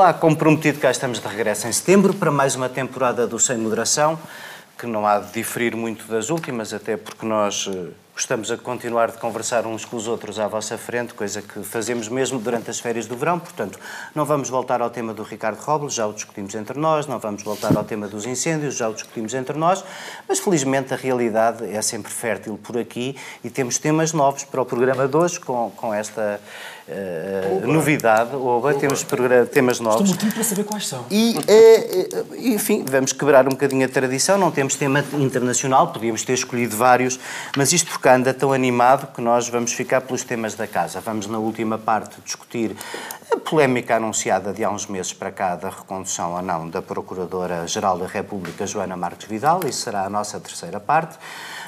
Olá, como prometido, cá estamos de regresso em setembro para mais uma temporada do Sem Moderação, que não há de diferir muito das últimas, até porque nós eh, gostamos a continuar de conversar uns com os outros à vossa frente, coisa que fazemos mesmo durante as férias do verão, portanto, não vamos voltar ao tema do Ricardo Robles, já o discutimos entre nós, não vamos voltar ao tema dos incêndios, já o discutimos entre nós, mas felizmente a realidade é sempre fértil por aqui e temos temas novos para o programa de hoje, com, com esta uh, novidade, Oba, temos temas novos. Estou muito para saber quais são. E, uh, enfim, vamos quebrar um bocadinho a tradição, não temos tema internacional, podíamos ter escolhido vários, mas isto porque anda tão animado que nós vamos ficar pelos temas da casa. Vamos, na última parte, discutir a polémica anunciada de há uns meses para cá da recondução ou não da Procuradora-Geral da República, Joana Marques Vidal, isso será a nossa terceira parte.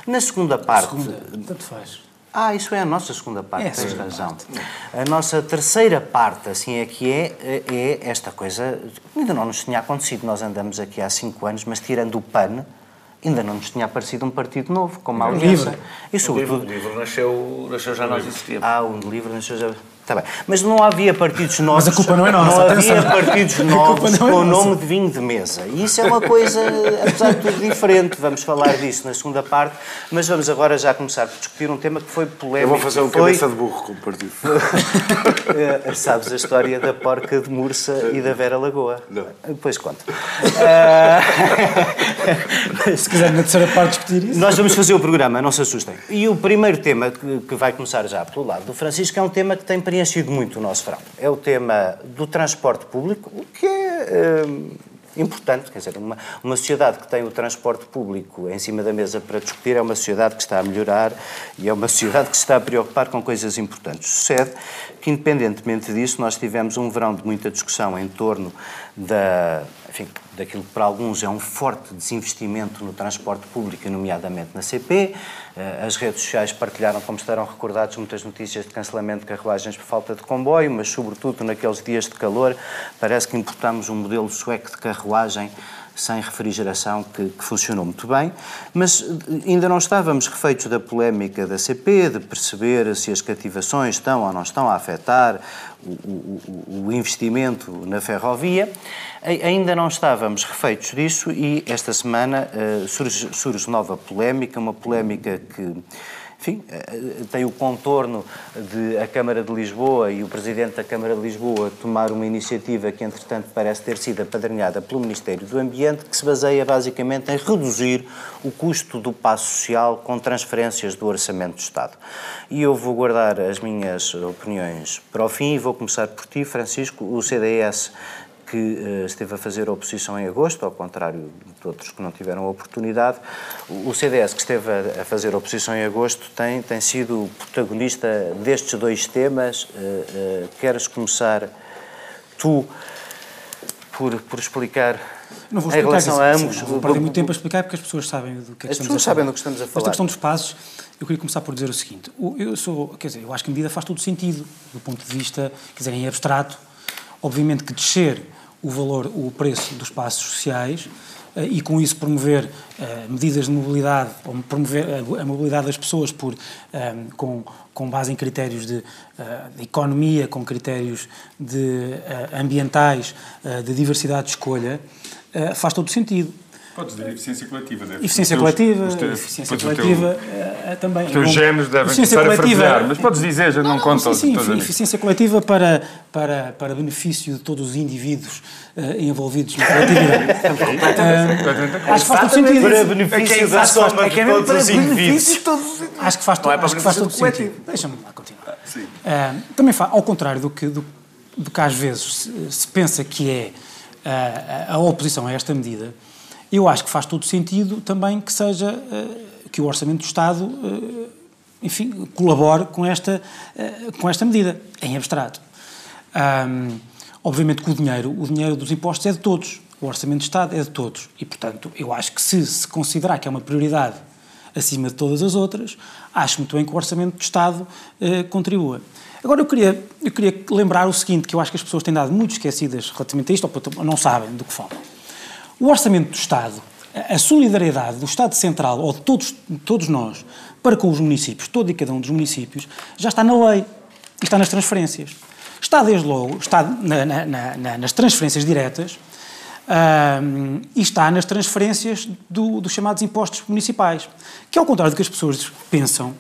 Na segunda parte. Segunda, tanto faz. Ah, isso é a nossa segunda parte, é tens razão. Parte. A nossa terceira parte, assim é que é, é esta coisa, ainda não nos tinha acontecido, nós andamos aqui há cinco anos, mas tirando o PAN, ainda não nos tinha aparecido um partido novo, como a Aliança. E, sobretudo... O livro nasceu, nasceu já nós existíamos. Ah, o livro nasceu já... Está bem. Mas não havia partidos novos. Mas a culpa não é nossa. Não havia partidos novos é com o nome de vinho de mesa. E isso é uma coisa, apesar de tudo, diferente. Vamos falar disso na segunda parte. Mas vamos agora já começar a discutir um tema que foi polémico. Eu vou fazer um foi... cabeça de burro com o partido. Eh, sabes a história da porca de Mursa e da Vera Lagoa? Não. Depois conto. se quiser na terceira parte discutir isso. Nós vamos fazer o programa, não se assustem. E o primeiro tema que, que vai começar já pelo lado do Francisco é um tema que tem preenchido muito o nosso verão. É o tema do transporte público, o que é hum, importante, quer dizer, uma, uma sociedade que tem o transporte público em cima da mesa para discutir é uma sociedade que está a melhorar e é uma sociedade que se está a preocupar com coisas importantes. Sucede que, independentemente disso, nós tivemos um verão de muita discussão em torno da, enfim, daquilo que para alguns é um forte desinvestimento no transporte público, nomeadamente na CP. Eh, as redes sociais partilharam, como estarão recordados, muitas notícias de cancelamento de carruagens por falta de comboio, mas, sobretudo, naqueles dias de calor, parece que importamos um modelo sueco de carruagem sem refrigeração que, que, funcionou muito bem, mas ainda não estávamos refeitos da polémica da CP, de perceber se as cativações estão ou não estão a afetar o, o, o investimento na ferrovia. Ainda não estávamos refeitos disso e esta semana uh, surge, surge nova polémica, uma polémica que enfim, eh, tem o contorno de a Câmara de Lisboa e o Presidente da Câmara de Lisboa tomar uma iniciativa que, entretanto, parece ter sido apadrinhada pelo Ministério do Ambiente, que se baseia basicamente em reduzir o custo do passo social com transferências do Orçamento do Estado. E eu vou guardar as minhas opiniões para o fim e vou começar por ti, Francisco. O CDS que uh, esteve a fazer oposição em agosto, ao contrário de outros que não tiveram a oportunidade. O CDS, que esteve a, a fazer oposição em agosto, tem, tem sido protagonista destes dois temas. Uh, queres começar tu por, por explicar não vou explicar em relação a ambos. Não vou perder muito tempo a explicar porque as pessoas sabem do que é que as estamos a falar. As pessoas sabem do que estamos a falar. Esta questão dos passos, eu queria começar por dizer o seguinte. Eu sou, quer dizer, eu acho que a medida faz todo sentido do ponto de vista, quer dizer, em abstrato. Obviamente que descer o valor, o preço dos passos sociais eh, e com isso promover uh, medidas de mobilidade, ou promover a, a mobilidade das pessoas por, um, eh, com, com base em critérios de, uh, de economia, com critérios de, uh, ambientais, de diversidade de escolha, faz todo sentido. Podes dizer eficiência coletiva. Deve. Eficiência coletiva, teus, eficiência coletiva teu, também. Os teus genes devem eficiência coletiva, mas podes dizer, já não, não conto. Sim, sim, eficiência coletiva para, para, para benefício de todos os indivíduos uh, envolvidos na coletividade. uh, acho que faz todo sentido. Para benefício da soma de todos os indivíduos. Acho que faz, não é acho que faz todo sentido. Deixa-me lá continuar. Uh, também faz, ao contrário do que, do, do que às vezes se, se pensa que é a oposição a esta medida, eu acho que faz todo sentido também que seja, que o Orçamento do Estado, enfim, colabore com esta, com esta medida, em abstrato. Um, obviamente que o dinheiro, o dinheiro dos impostos é de todos, o orçamento de Estado é de todos e, portanto, eu acho que se se considerar que é uma prioridade acima de todas as outras, acho muito bem que o orçamento de Estado eh, contribua. Agora, eu queria, eu queria lembrar o seguinte, que eu acho que as pessoas têm dado muito esquecidas relativamente a isto, ou não sabem do que falam. O orçamento do Estado, a solidariedade do Estado Central, ou de todos, todos nós, para com os municípios, todo e cada um dos municípios, já está na lei e está nas transferências. está desde logo está na, na, na, nas transferências diretas um, e está nas transferências do, dos chamados impostos municipais, que ao contrário do que as pessoas pensam,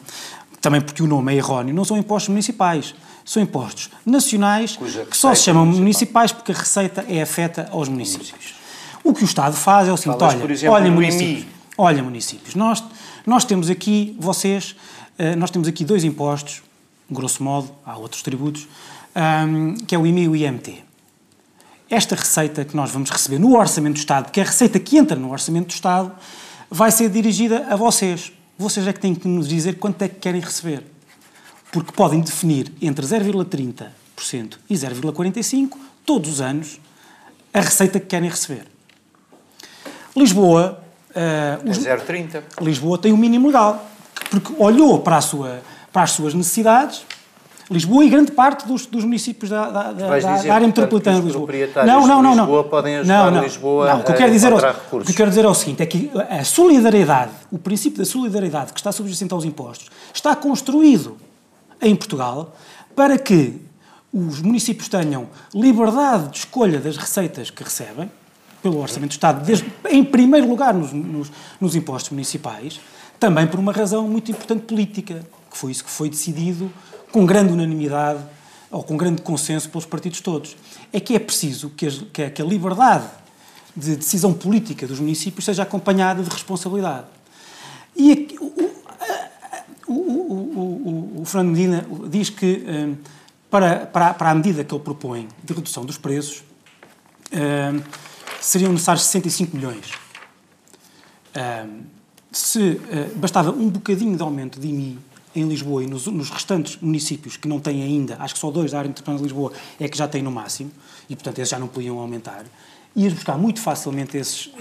também porque o nome é erróneo, não são impostos municipais, são impostos nacionais que só se chamam municipal. municipais porque a receita é afeta aos municípios. O que o Estado faz é o seguinte, Falas, olha, exemplo, olha municípios, olha municípios, nós, nós temos aqui, vocês, uh, nós temos aqui dois impostos, grosso modo, há outros tributos, um, que é o IMI e o IMT esta receita que nós vamos receber no Orçamento do Estado, que é a receita que entra no Orçamento do Estado, vai ser dirigida a vocês. Vocês é que têm que nos dizer quanto é que querem receber. Porque podem definir entre 0,30% e 0,45% todos os anos a receita que querem receber. Lisboa. Uh, os, é 0,30. Lisboa tem o mínimo legal, porque olhou para, a sua, para as suas necessidades Lisboa e grande parte dos, dos municípios da, da, da, dizer, da área metropolitana de Lisboa. Não, não, não, não. Lisboa podem ajudar não, não. Lisboa não, o que eu quero dizer é, o que eu quero dizer é o seguinte, é que a solidariedade, o princípio da solidariedade que está subjacente aos impostos, está construído em Portugal para que os municípios tenham liberdade de escolha das receitas que recebem, pelo Orçamento do Estado, desde, em primeiro lugar nos, nos, nos impostos municipais, também por uma razão muito importante política, que foi isso que foi decidido com grande unanimidade ou com grande consenso pelos partidos todos. É que é preciso que a, que a liberdade de decisão política dos municípios seja acompanhada de responsabilidade. E o, o, o, o, Fernando Medina diz que hum, para, para, para a medida que ele propõe de redução dos preços hum, seriam necessários 65 milhões. Se bastava um bocadinho de aumento de IMI em Lisboa e nos, restantes municípios que não têm ainda, acho que só dois da área metropolitana de Lisboa é que já têm no máximo, e portanto esses já não podiam aumentar, ias buscar muito facilmente esses. Uh,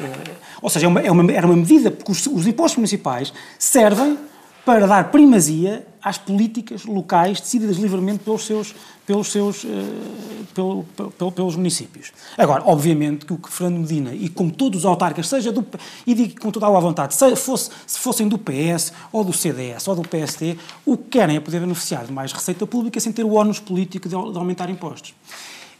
ou seja, é uma, é uma, era uma medida, porque os impostos municipais servem para dar primazia às políticas locais decididas livremente pelos seus, pelos, seus, uh, pelo, pelo, pelos municípios. Agora, obviamente que o que Fernando Medina, e como todos os autarcas, seja do, e digo com toda a vontade, se, fosse, se fossem do PS, ou do CDS, ou do PST, o que querem é poder beneficiar de mais receita pública sem ter o ónus político de, de aumentar impostos.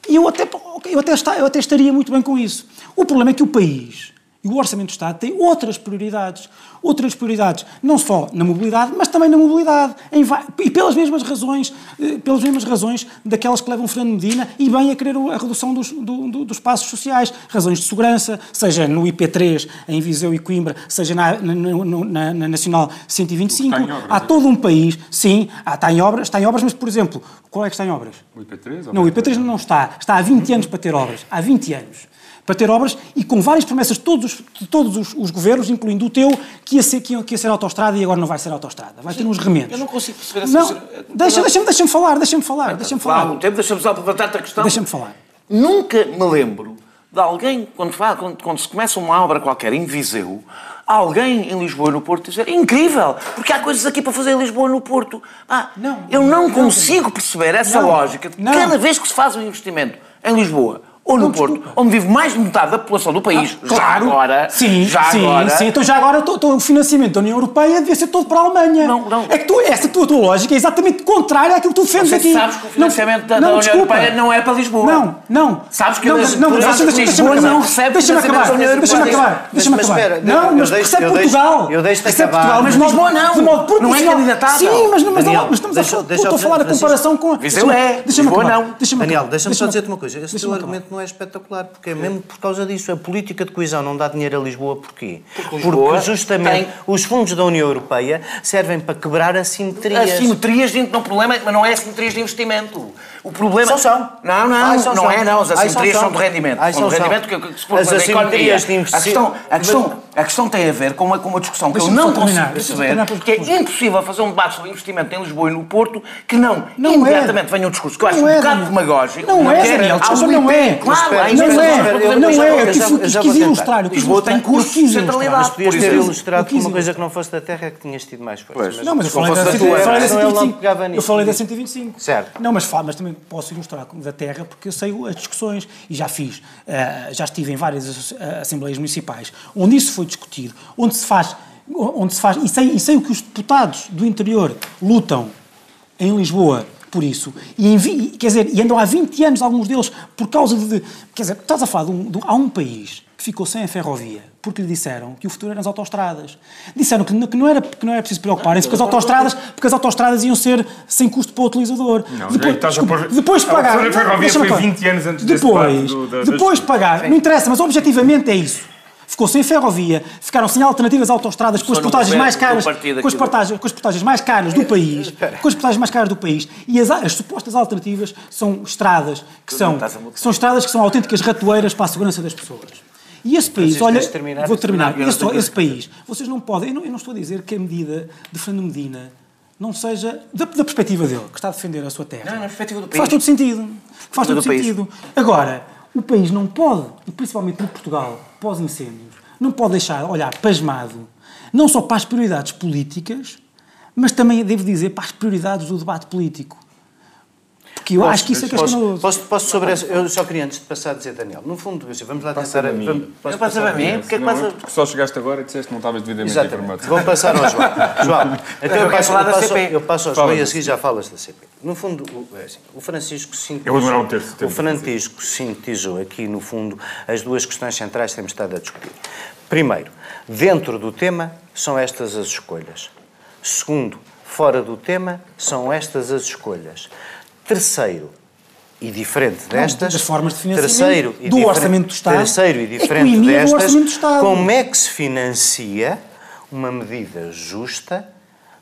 E eu até, eu, até está, eu até estaria muito bem com isso. O problema é que o país e o Orçamento do Estado tem outras prioridades. Outras prioridades, não só na mobilidade, mas também na mobilidade. Em, e pelas mesmas razões, eh, pelas mesmas razões daquelas que levam Fernando Medina e bem a querer a redução dos, do, do, dos passos sociais. Razões de segurança, seja no IP3, em Viseu e Coimbra, seja na, na, na, na Nacional 125. Obras, há todo um país, sim, há, está em obras, está em obras, mas, por exemplo, qual é que está em obras? O IP3? Não, o IP3 não está. Está há 20 anos para ter obras. Há 20 anos para ter obras e com várias promessas de todos, de todos os, os, governos, incluindo o teu, que ia, ser, que, ia, que ia ser autostrada e agora não vai ser autostrada. Vai ter uns remendos. Eu não consigo perceber essa... Não, deixa-me deixa deixa falar, deixa-me falar, deixa-me falar. Há um tempo, deixa-me só levantar-te a questão. Deixa-me falar. Nunca me lembro de alguém, quando, fala, quando, quando se começa uma obra qualquer em Viseu, alguém em Lisboa e no Porto dizer incrível, porque há coisas aqui para fazer em Lisboa e no Porto. Ah, não, eu não, não consigo não, perceber essa lógica de cada vez que se faz um investimento em Lisboa ou no Porto, onde vive mais de metade da população do país, ah, claro. já agora, sim, já sim, agora... sim, então já agora tô, tô, o financiamento da União Europeia devia ser todo para a Alemanha. Não, não. É que tu, essa tua, tua lógica é exatamente contrária àquilo que tu defendes aqui. sabes que o financiamento não, da, da União desculpa. Europeia não é para Lisboa. Não, não. Sabes que não, não, não, deixa, deixa, Lisboa deixa não recebe deixa financiamento da União Europeia. Deixa-me acabar, deixa-me acabar. Não, mas recebe Portugal. Eu deixo-te acabar. Mas Lisboa não, não é candidatável. Sim, mas estamos a falar a comparação com... Viseu é, Lisboa não. Daniel, deixa-me só dizer-te uma coisa. Esse teu argumento não é espetacular porque é mesmo por causa disso. A política de coesão não dá dinheiro a Lisboa porquê? Porque, Lisboa porque justamente tem... os fundos da União Europeia servem para quebrar assimetrias. Assimetrias dentro do problema, mas não é assimetrias de investimento. O problema... São, são. Não, não, Ai, são, não são. é não. As assimetrias são, são, de rendimento. Ai, são, de rendimento que, se for As assimetrias de investimento... A questão, a, questão, a questão tem a ver com uma, com uma discussão que eu não consigo perceber, que é impossível fazer um debate sobre investimento em Lisboa e no Porto que não, não imediatamente é. venha um discurso que eu acho um bocado demagógico. Não é, Daniel, não é. Claro, não é. Não é. Eu quis ilustrar. Lisboa tem curso de centralidade. Mas podias ter ilustrado com uma coisa que não fosse da terra é que tinhas tido mais força. Não, mas eu falei da 125. Eu falei da 125. Certo. Não, mas também posso ilustrar da terra porque eu sei as discussões e já fiz, uh, já estive em várias assembleias municipais onde isso foi discutido, onde se faz, onde se faz e sei, e sei o que os deputados do interior lutam em Lisboa por isso. E, em, quer dizer, e andam há 20 anos, alguns deles, por causa de. Quer dizer, estás a falar de um, de, há um país que ficou sem a ferrovia porque lhe disseram que o futuro eram as autoestradas. Disseram que, que, não, era, que não era preciso preocuparem-se porque as autoestradas, porque as autoestradas iam ser sem custo para o utilizador. Não, depois, desculpa, pôr... depois pagar. A ferrovia foi 20 anos antes depois, do, da, depois pagar. Não interessa, mas objetivamente é isso ficou sem ferrovia, ficaram sem alternativas autoestradas com as portagens mais caras, com as portagens, com as portagens mais caras do país, com as portagens mais caras do país, e as, as supostas alternativas são estradas que são, são estradas que são autênticas ratoeiras para a segurança das pessoas. E esse país, olha, terminar, vou terminar, esse, esse, país, vocês não podem, eu não, eu não, estou a dizer que a medida de Fernando Medina não seja, da, da, perspectiva dele, que está a defender a sua terra. Não, na perspectiva do país. Faz todo sentido. Faz todo sentido. Agora, o país não pode, e principalmente no Portugal, pós-incêndios, não pode deixar olhar pasmado, não só para as prioridades políticas, mas também, devo dizer, para as prioridades do debate político. Porque eu posso, acho que isso é que é escandaloso. Posso, posso sobre essa, eu só queria antes de passar a dizer, Daniel, no fundo, vamos lá passa tentar... A mim. Vamos, posso passar a mim? Porque, é que passa... porque só chegaste agora e disseste que não estavas devidamente Exatamente. informado. Vou passar ao João. João, então eu, eu passo, eu passo, eu passo ao João e a seguir já falas da CP. No fundo, é assim, o Francisco sintetizou, eu vou um terço, o Francisco sintetizou aqui, no fundo, as duas questões centrais que temos estado a discutir. Primeiro, dentro do tema são estas as escolhas. Segundo, fora do tema são estas as escolhas. Terceiro, e diferente destas, das formas de financiamento, terceiro e do orçamento do Estado, terceiro e diferente destas, como é que se financia uma medida justa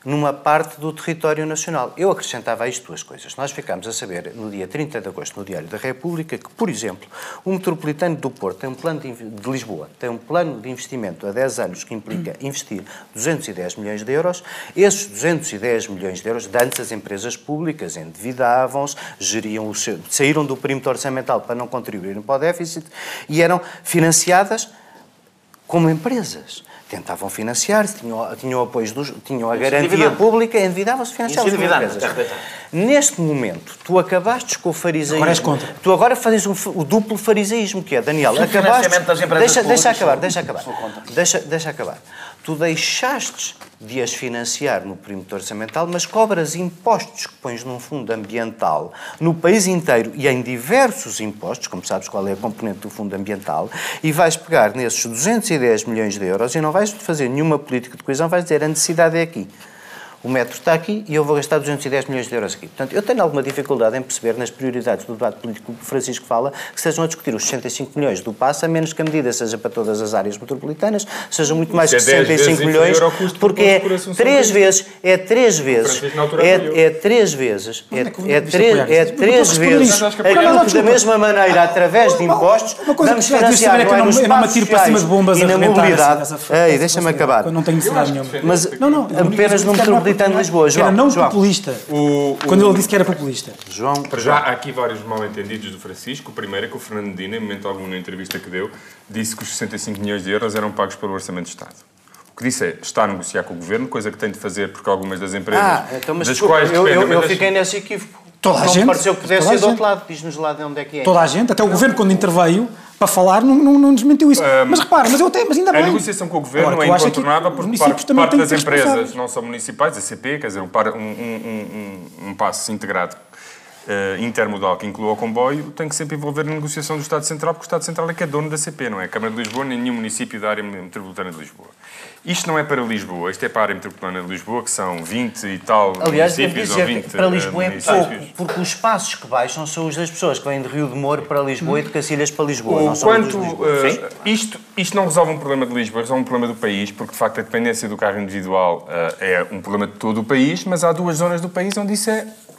numa parte do território nacional. Eu acrescentava a isto duas coisas. Nós ficámos a saber, no dia 30 de agosto, no Diário da República, que, por exemplo, o metropolitano do Porto tem um plano de, de Lisboa, tem um plano de investimento a 10 anos que implica investir 210 milhões de euros. Esses 210 milhões de euros, antes as empresas públicas endividavam-se, geriam o seu, saíram do perímetro orçamental para não contribuírem para o déficit e eram financiadas como empresas tentavam financiar-se, tinham, tinham apoios dos, tinham a garantia pública, endividavam-se, financiavam as empresas. Neste momento, tu acabaste com o fariseísmo. Agora és contra. Tu agora fazes um, o duplo fariseísmo, que é, Daniel, acabaste... Das empresas deixa, deixa acabar, deixa acabar. Deixa, deixa acabar. Tu deixaste de as financiar no perímetro orçamental, mas cobras impostos que pões num fundo ambiental no país inteiro e em diversos impostos, como sabes qual é a componente do fundo ambiental, e vais pegar nesses 210 milhões de euros e não vais fazer nenhuma política de coesão, vais dizer a necessidade é aqui o metro está aqui e eu vou gastar 210 milhões de euros aqui. Portanto, eu tenho alguma dificuldade em perceber nas prioridades do debate político que o Francisco fala que estejam a discutir os 65 milhões do passo, a menos que a medida seja para todas as áreas metropolitanas, seja muito mais que 65 milhões, porque é três vezes, é três vezes, é, é três vezes, é, é, três, é três vezes aquilo que da mesma maneira, através de impostos, vamos financiar não é nos espaços sociais e na mobilidade. Ei, deixa-me acabar. Não tenho necessidade nenhuma. Mas apenas no metropolitano de Lisboa. João, era não João. populista. O, o, quando ele disse que era populista. João. Para já, há aqui vários mal-entendidos do Francisco. O primeiro é que o Fernando Medina, em momento algum na entrevista que deu, disse que os 65 milhões de euros eram pagos pelo Orçamento de Estado. O que disse é, está a negociar com o Governo, coisa que tem de fazer porque algumas das empresas ah, então, mas das desculpa, quais eu, eu, eu fiquei nesse equívoco. Toda a não gente. pareceu que pudesse ser do outro lado. Diz-nos lá de onde é que é. Toda a gente, até o Governo, quando interveio, para falar, não, não, não desmentiu isso. Um, mas repara, mas, eu até, mas ainda bem. A negociação com o Governo Agora, é incontornável porque parte, parte das empresas, não só municipais, a CP, quer dizer, um, um, um, um passo integrado uh, intermodal que inclua o comboio tem que sempre envolver a negociação do Estado Central, porque o Estado Central é que é dono da CP, não é? A Câmara de Lisboa, nem nenhum município da área metropolitana de Lisboa. Isto não é para Lisboa, isto é para a área metropolitana de Lisboa, que são 20 e tal Aliás, municípios dizer ou 20 para Lisboa é pouco, porque os passos que baixam são os das pessoas que vêm de Rio de Moro para Lisboa e de Cacilhas para Lisboa, o, não são quanto, uh, isto, isto não resolve um problema de Lisboa, resolve um problema do país, porque de facto a dependência do carro individual uh, é um problema de todo o país, mas há duas zonas do país onde isso é eh,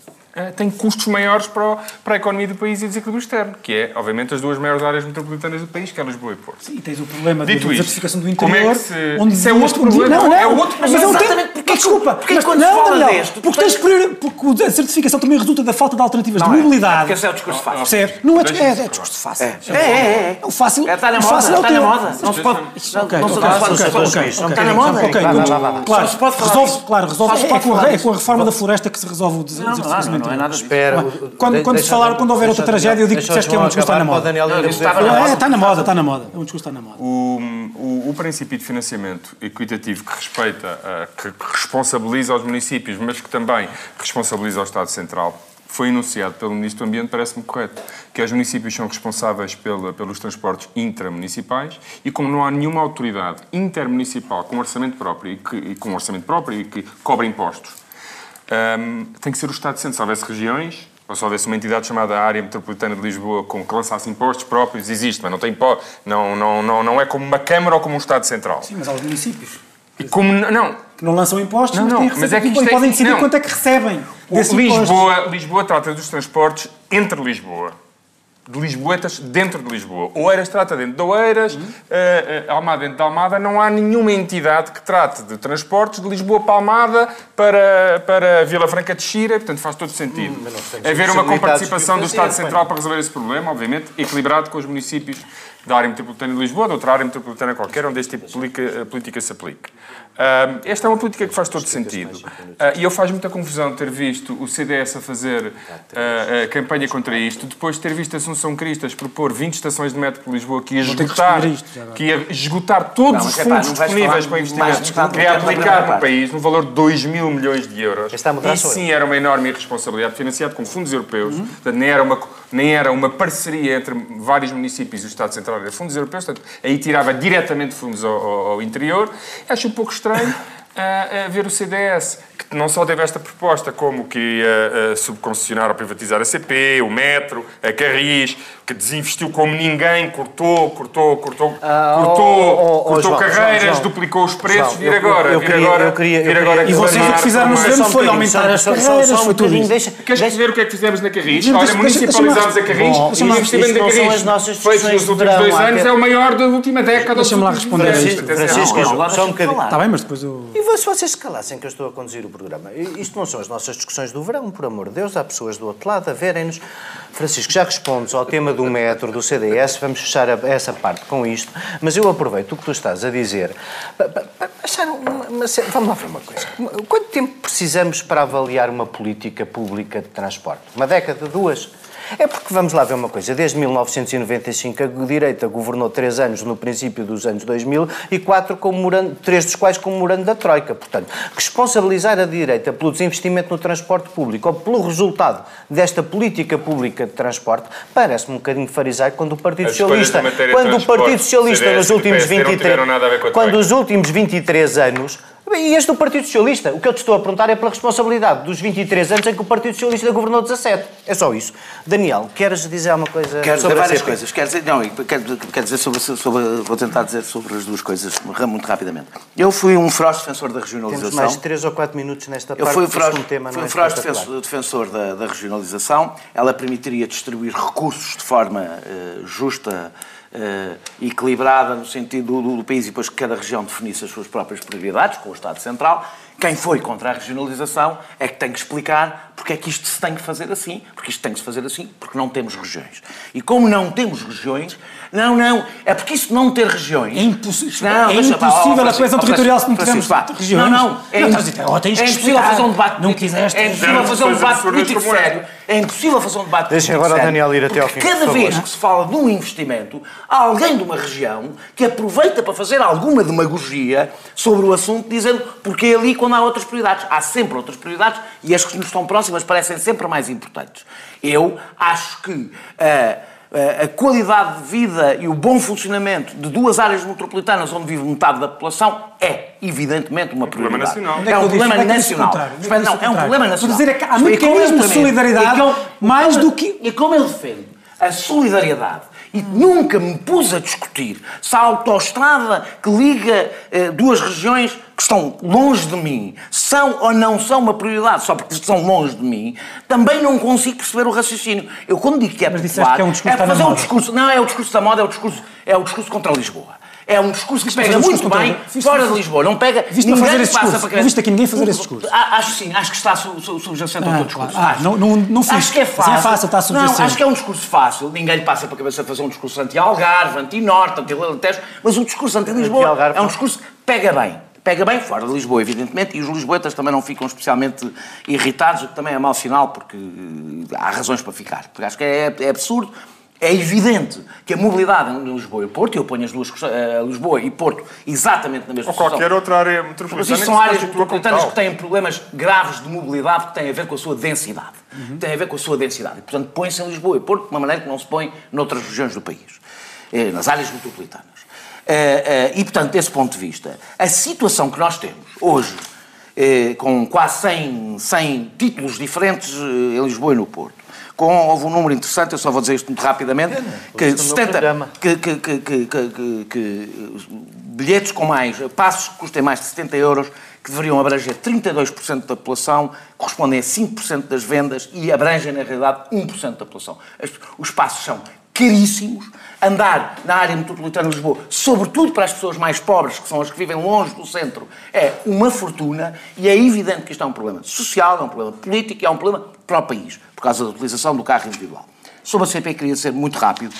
tem custos maiores para, o, para a economia do país e o desequilíbrio externo, que é, obviamente, as duas maiores áreas metropolitanas do país, que é Lisboa e Porto. Sim, e tens o problema Dito da desertificação do interior, como é que se... onde isso é outro problema. Não, não, é outro problema. Mas, mas exatamente porque, desculpa, porque mas, quando não, fala não, deste, porque, tens, porque a certificação também resulta da falta de alternativas não de mobilidade. É, porque esse é o discurso fácil. Percebe? Não é, é, é discurso fácil. É, é, é. O fácil é, está na moda, está na moda. Não se pode... Está na moda. Claro, resolve, claro, resolve. É com a reforma da floresta que se resolve o desertificação. Não é nada. Espera, quando, quando se falar, quando houver outra tragédia, eu digo que disseste que é um discurso está na moda. É, está na moda, está na moda. É um discurso está na moda. O princípio de financiamento equitativo que respeita, que responsabiliza os municípios, mas que também responsabiliza o Estado Central, foi enunciado pelo Ministro do Ambiente parece-me correto, que os municípios são responsáveis pela, pelos transportes intramunicipais e como não há nenhuma autoridade intermunicipal com orçamento próprio e, que, e com orçamento próprio e que cobra impostos, um, tem que ser o Estado Centro. Se houvesse regiões, ou se houvesse uma entidade chamada Área Metropolitana de Lisboa com que lançasse impostos próprios, existe, mas não tem não, não, não, não é como uma Câmara ou como um Estado Central. Sim, mas há os municípios. E como, não, que não lançam impostos, não, mas, não, mas é que e podem decidir não. quanto é que recebem. Lisboa, Lisboa trata dos transportes entre Lisboa de Lisboetas dentro de Lisboa. Oeiras trata dentro de Oeiras, uhum. uh, uh, Almada dentro de Almada. Não há nenhuma entidade que trate de transportes de Lisboa para Almada para, para Vila Franca de Xira, portanto faz todo sentido. Hum, Haver uma comparticipação do Estado Central para resolver esse problema, obviamente, equilibrado com os municípios da área metropolitana de Lisboa, de outra área metropolitana qualquer, onde este tipo de política, política se aplique. Uh, esta é uma política que faz todo sentido. Uh, e eu faz muita confusão ter visto o CDS a fazer uh, campanha contra isto, depois de ter visto a Assunção Cristas propor 20 estações de metro por Lisboa que ia esgotar, que ia esgotar todos não, os fundos é, pá, disponíveis para investimentos que ia aplicar no país, no valor de 2 mil milhões de euros. E sim, era uma enorme irresponsabilidade, financiado com fundos europeus, uhum. portanto, nem era uma nem era uma parceria entre vários municípios e o Estado Central, era fundos europeus, portanto, aí tirava diretamente fundos ao, ao, ao interior. Acho um pouco estranho a, a ver o CDS não só teve esta proposta, como que ia subconcessionar ou privatizar a CP, o metro, a Carris, que desinvestiu como ninguém, cortou, cortou, cortou, ah, cortou, oh, oh, cortou João, carreiras, João, João. duplicou os preços, vir agora, eu, eu, vir agora, eu queria, vir agora. E vocês o que fizeram no governo foi aumentar as carreiras, foi tudo isso. Deixa, Queres ver o que é que fizemos na Carris? Olha, municipalizámos a Carris e o investimento na Carris, feito nos últimos dois anos, é o maior da última década. Deixa-me lá responder a isto. Francisco, só um bocadinho. Está bem, mas depois eu... E se vocês se calassem que eu estou a conduzir o programa? Isto não são as nossas discussões do verão, por amor de Deus, há pessoas do outro lado a verem-nos. Francisco, já respondes ao tema do metro, do CDS, vamos fechar essa parte com isto, mas eu aproveito o que tu estás a dizer Vamos lá ver uma coisa. Quanto tempo precisamos para avaliar uma política pública de transporte? Uma década? Duas? É porque, vamos lá ver uma coisa, desde 1995 a direita governou três anos no princípio dos anos 2000 e quatro como morando, três dos quais como morando da Troika. Portanto, responsabilizar a direita pelo desinvestimento no transporte público ou pelo resultado desta política pública de transporte parece-me um bocadinho farisaico quando o Partido Socialista, quando o Partido Socialista nos últimos 23, quando os últimos 23 anos e este do Partido Socialista. O que eu te estou a perguntar é pela responsabilidade dos 23 anos em que o Partido Socialista governou 17. É só isso. Daniel, queres dizer alguma coisa quero sobre dizer várias coisas. Quero dizer, não, quero, quero dizer sobre, sobre, Vou tentar dizer sobre as duas coisas muito rapidamente. Eu fui um feroz defensor da regionalização. Temos mais de 3 ou 4 minutos nesta eu parte. Eu fui um feroz, um tema fui um é feroz defensor, defensor da, da, regionalização. Ela permitiria distribuir recursos de forma uh, justa uh, equilibrada no sentido do, do, país e depois que cada região definisse as suas próprias prioridades com o Estado Central. Quem foi contra a regionalização é que tem que explicar porque é que isto se tem que fazer assim, porque isto tem que se fazer assim, porque não temos regiões. E como não temos regiões, não, não, é porque isso não ter regiões... É, impossível, não, é impossível a coesão territorial se não tivermos regiões. Não, não, é, não, oh, tens é impossível fazer um debate... Não quiseste... É impossível fazer um debate político sério. É impossível fazer um debate Deixem agora o Daniel ir até ao fim, cada vez que se fala de um investimento, há alguém de uma região que aproveita para fazer alguma demagogia sobre o assunto, dizendo porque é ali quando há outras prioridades. Há sempre outras prioridades e as que nos estão próximas parecem sempre mais importantes. Eu acho que uh, a qualidade de vida e o bom funcionamento de duas áreas metropolitanas onde vive metade da população é, evidentemente, uma prioridade. Problema nacional. É um problema nacional. Não, é um problema nacional. dizer, é há mecanismos de solidariedade mais do que... E como ele defende a solidariedade e nunca me pus a discutir se a autoestrada que liga eh, duas regiões que estão longe de mim são ou não são uma prioridade só porque estão longe de mim, também não consigo perceber o raciocínio. Eu quando digo que é Mas popular, que é, um discurso é fazer um discurso... Não, é o discurso da moda, é o discurso, é o discurso contra Lisboa. É um discurso que pega muito bem fora de Lisboa. Não pega. Viste ninguém fazer esse discurso? Para... Viste aqui ninguém fazer esse discurso? Acho sim, acho que está subjacente ao teu discurso. Ah, não, não, não fiz. Acho que é fácil. é fácil, está subjacente. Não, acho que é um discurso fácil. Ninguém lhe passa para a cabeça fazer um discurso anti-Algarve, anti-Norte, anti-Alentejo, mas o discurso anti-Lisboa é um discurso que pega bem. Pega bem fora de Lisboa, evidentemente, e os lisboetas também não ficam especialmente irritados, o que também é mau sinal, porque há razões para ficar. Porque acho que é, é absurdo É evidente que a mobilidade em Lisboa e Porto, e eu ponho as duas, uh, Lisboa e Porto exatamente na mesma Ou qualquer outra área metropolitana. Mas são áreas metropolitanas que têm problemas graves de mobilidade que têm a ver com a sua densidade. Uhum. Têm a ver com a sua densidade. E, portanto, põe-se em Lisboa e Porto de uma maneira que não se põe noutras regiões do país, eh, nas áreas metropolitanas. Eh, e, portanto, desse ponto de vista, a situação que nós temos hoje, com quase 100, 100 títulos diferentes em Lisboa e no Porto, com, houve um número interessante, eu só vou dizer isto muito rapidamente, que, 70, que, que, que, que, bilhetes com mais, passos que custem mais de 70 euros, que deveriam abranger 32% da população, correspondem a 5% das vendas e abrangem, na realidade, 1% da população. Os passos são caríssimos. Andar na área metropolitana de Lisboa, sobretudo para as pessoas mais pobres, que são as que vivem longe do centro, é uma fortuna e é evidente que isto é um problema social, é um problema político e é um problema para o país por causa da utilização do carro individual. Sobre a CP queria ser muito rápido,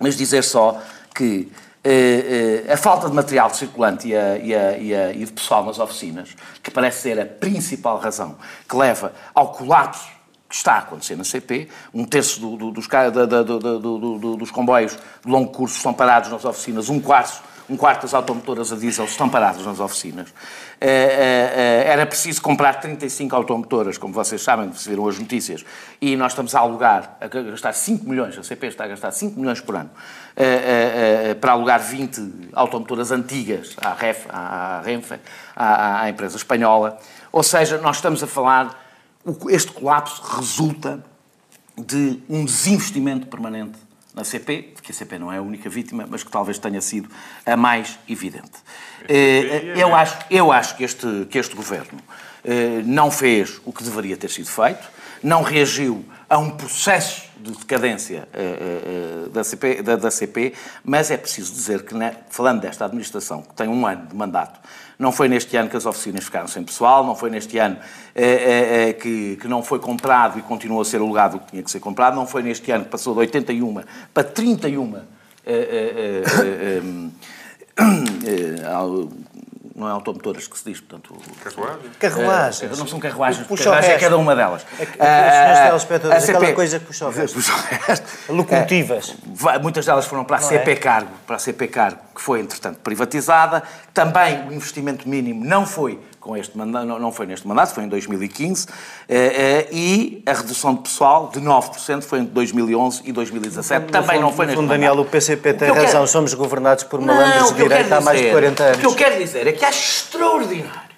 mas dizer só que eh, eh, a falta de material circulante e, a, e, a, e, a, e de pessoal nas oficinas, que parece ser a principal razão que leva ao colapso que está a acontecer na CP, um terço do, do, dos, do, dos comboios de longo curso estão parados nas oficinas, um quarto um quarto das automotoras a diesel estão paradas nas oficinas. Eh, eh, eh, era preciso comprar 35 automotoras, como vocês sabem, viram as notícias, e nós estamos a alugar, a gastar 5 milhões, a CP está a gastar 5 milhões por ano, para alugar 20 automotoras antigas à, Ref, à Renfe, à, à empresa espanhola. Ou seja, nós estamos a falar, este colapso resulta de um desinvestimento permanente na CP, que a CP não é a única vítima, mas que talvez tenha sido a mais evidente. Eh, eu acho, eu acho que, este, que este governo eh, não fez o que deveria ter sido feito, não reagiu a um processo de decadência da, CP, da, da, CP, mas é preciso dizer que, né, falando desta administração, que tem um ano de mandato, não foi neste ano que as oficinas ficaram sem pessoal, não foi neste ano uh, que, que não foi comprado e continuou a ser alugado o que tinha que ser comprado, não foi neste ano que passou de 81 para 31 não é automotoras que se diz, portanto... Carruagens. Carruagens. Uh, não são carruagens, puxa carruagem é cada uma delas. É que, uh, senhores telespectadores, CP, aquela coisa que puxa o resto. Locomotivas. Uh, muitas delas foram para a não CP é? Cargo, para a CP Cargo, que foi, entretanto, privatizada. Também o investimento mínimo não foi com este mandato, não foi neste mandato, foi em 2015, eh, eh, e a redução de pessoal de 9% foi entre 2011 e 2017. Também não foi neste mandato. Daniel, o PCP tem razão, quero... somos governados por malandros de direita há mais de 40 anos. O que eu quero dizer é que acho extraordinário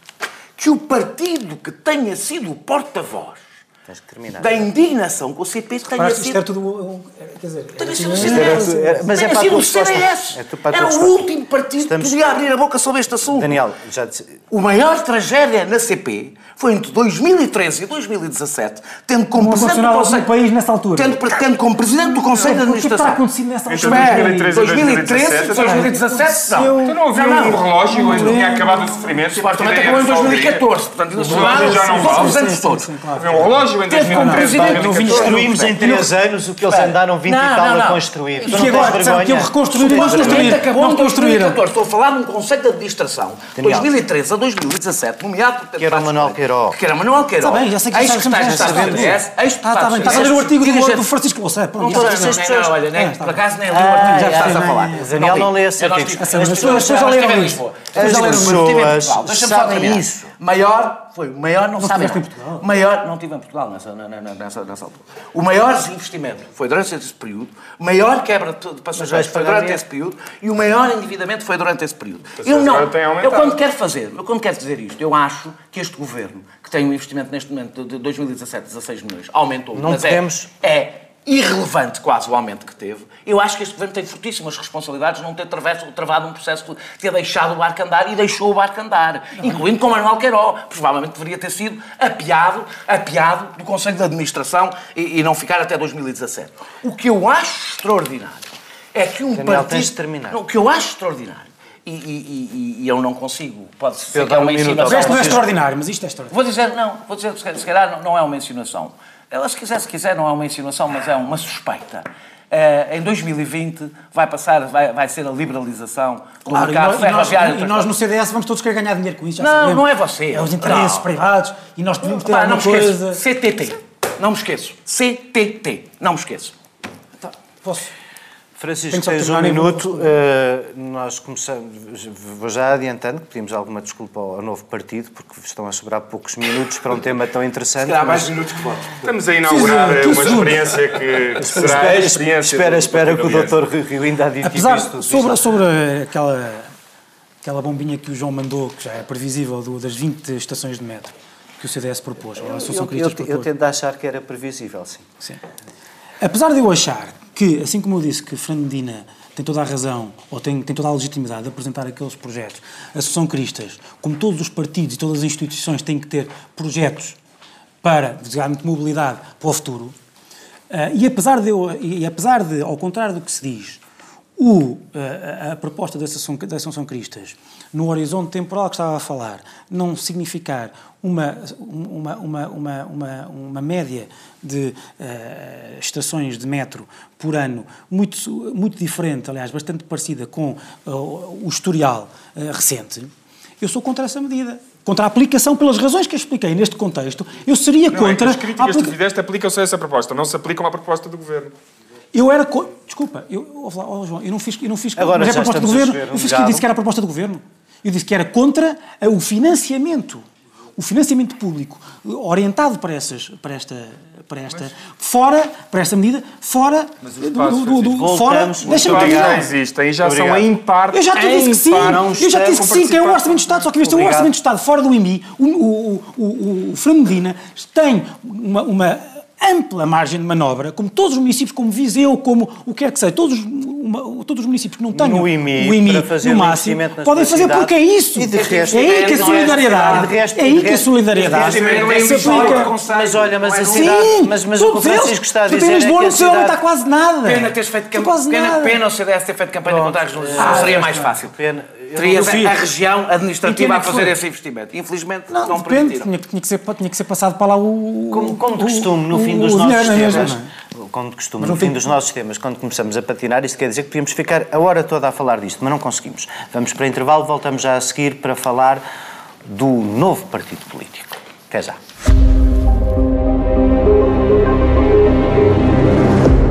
que o partido que tenha sido o porta-voz Tens que terminar. Da indignação com o CP tenha Parece sido... Isto é tudo... Quer dizer... Tenha sido o CDS. Era, mas é sido o CDS. É era o último partido Estamos... que podia abrir a boca sobre este assunto. Daniel, já disse... O maior tragédia na CP foi entre 2013 e 2017, tendo como presidente do Conselho... país nessa altura. Tendo, tendo como presidente do Conselho de Administração... O que está acontecido nessa altura? Entre 2013 e 2017, não. Então não havia um relógio onde tinha acabado o sofrimento? Supostamente acabou em 2014, portanto, ainda se já não vale. Havia um relógio em 2013. Destruímos em 3 anos o que eles andaram 20 e tal a construir. E agora, sabe que eles reconstruíram? Supostamente acabou em 2014. Estou a falar de um conceito de administração. 2013 a 2017, nomeado por... Que era Manuel Queiroz. Que era Manuel Queiroz. Está bem, já sei que estás a saber. Está bem, estás a ler o artigo do Francisco Louçã. Não, olha, por acaso nem li o artigo, já estás a falar. Daniel não lê esse artigo. As pessoas já leram isso. As pessoas sabem isso. Maior foi o maior não, não sabe em Portugal. Maior não tive em Portugal nessa, nessa, nessa altura. O maior investimento foi durante esse período, maior quebra de passageiros foi durante esse período e o maior endividamento foi durante esse período. Eu não, eu quando quero fazer, eu quando quero dizer isto, eu acho que este governo que tem um investimento neste momento de 2017 16 milhões aumentou, não mas podemos... é, é irrelevante quase o aumento que teve, eu acho que este governo tem fortíssimas responsabilidades de não ter travado um processo de ter deixado o barco andar e deixou o barco andar, incluindo com Manuel Queiroz. Provavelmente deveria ter sido apiado, apiado do Conselho de Administração e, e não ficar até 2017. O que eu acho extraordinário é que um Daniel, partido... Tens de terminar. Não, o que eu acho extraordinário e, e, e, eu não consigo. Pode ser que é uma insinuação. Isto não é extraordinário, mas isto é extraordinário. Vou dizer, não, vou dizer, se calhar não é uma insinuação. Ela, se quiser, se quiser, não é uma insinuação, mas é uma suspeita. Uh, em 2020 vai passar, vai, vai ser a liberalização do claro, mercado e nós, ferroviário. E, nós no CDS vamos todos querer ganhar dinheiro com isso. não, sabemos. não é você. É os interesses não. privados e nós podemos ter uma coisa... CTT. Não me esqueço. CTT. Não me esqueço. Posso? Francisco, tens um minuto. Uh, nós começamos, vou já adiantando, pedimos alguma desculpa ao, novo partido, porque estão a sobrar poucos minutos para um tema tão interessante. Há mais minutos que voto. Estamos a inaugurar Sim, uma experiência que, que será espera, a experiência. Espera, espera que o doutor Rio ainda dito Apesar, isto. Sobre, sobre aquela, aquela bombinha que o João mandou, que já é previsível, do, das 20 estações de metro que o CDS propôs, ou a Associação eu, eu, propôs. Eu tento achar que era previsível, sim. sim. Apesar de eu achar que, assim como eu disse que Fernando Medina tem toda a razão, ou tem, tem toda a legitimidade de apresentar aqueles projetos, a Associação Cristas, como todos os partidos e todas as instituições têm que ter projetos para, digamos, mobilidade para o futuro, uh, e, apesar de eu, e apesar de, ao contrário do que se diz, o, a, a, proposta da Associação, da Associação Cristas, no horizonte temporal que estava a falar, não significar uma, uma, uma, uma, uma, uma média de uh, estações de metro por ano muito, muito diferente, aliás, bastante parecida com uh, o historial uh, recente, eu sou contra essa medida contra a aplicação, pelas razões que eu expliquei neste contexto, eu seria não, contra... É as críticas que tu fizeste aplicam-se a essa proposta, não se aplicam à proposta do Governo. Eu era. Co... Desculpa, eu, oh, João, eu não fiz. Eu não fiz Agora, mas é a proposta do governo. Eu fiz que disse que era a proposta do governo. Eu disse que era contra o financiamento. O financiamento público orientado para, essas, para esta, para esta, mas, fora, para esta medida, fora do, do, do, do fora, deixa-me terminar. existem, já Obrigado. são em parte. Eu já te disse que sim, eu já disse que sim, que é o Orçamento de Estado, só que este é o Orçamento de Estado fora do IMI, o, o, o, o, o Fran Medina tem uma, uma ampla margem de manobra, como todos os municípios, como Viseu, como o que quer que seja, todos, uma, todos os municípios que não tenham no IMI, o IMI no máximo, podem fazer porque é isso. E de resto, é aí que a solidariedade, é aí que a solidariedade se aplica. Mas olha, mas a cidade, mas, mas o que o Francisco está a dizer é que a cidade... não está quase nada. Pena teres feito campanha, pena o CDS ter feito campanha contra as luzes, seria mais fácil. Pena teria a região administrativa a fazer esse investimento. Infelizmente não, não depende, tinha, tinha, que ser, tinha que ser passado para lá o. Como, como de costume, no o, fim dos nossos temas. Mesmo, como de costume, no fim dos nossos temas, quando começamos a patinar, isso quer dizer que podíamos ficar a hora toda a falar disto, mas não conseguimos. Vamos para intervalo, voltamos já a seguir para falar do novo partido político. Até já.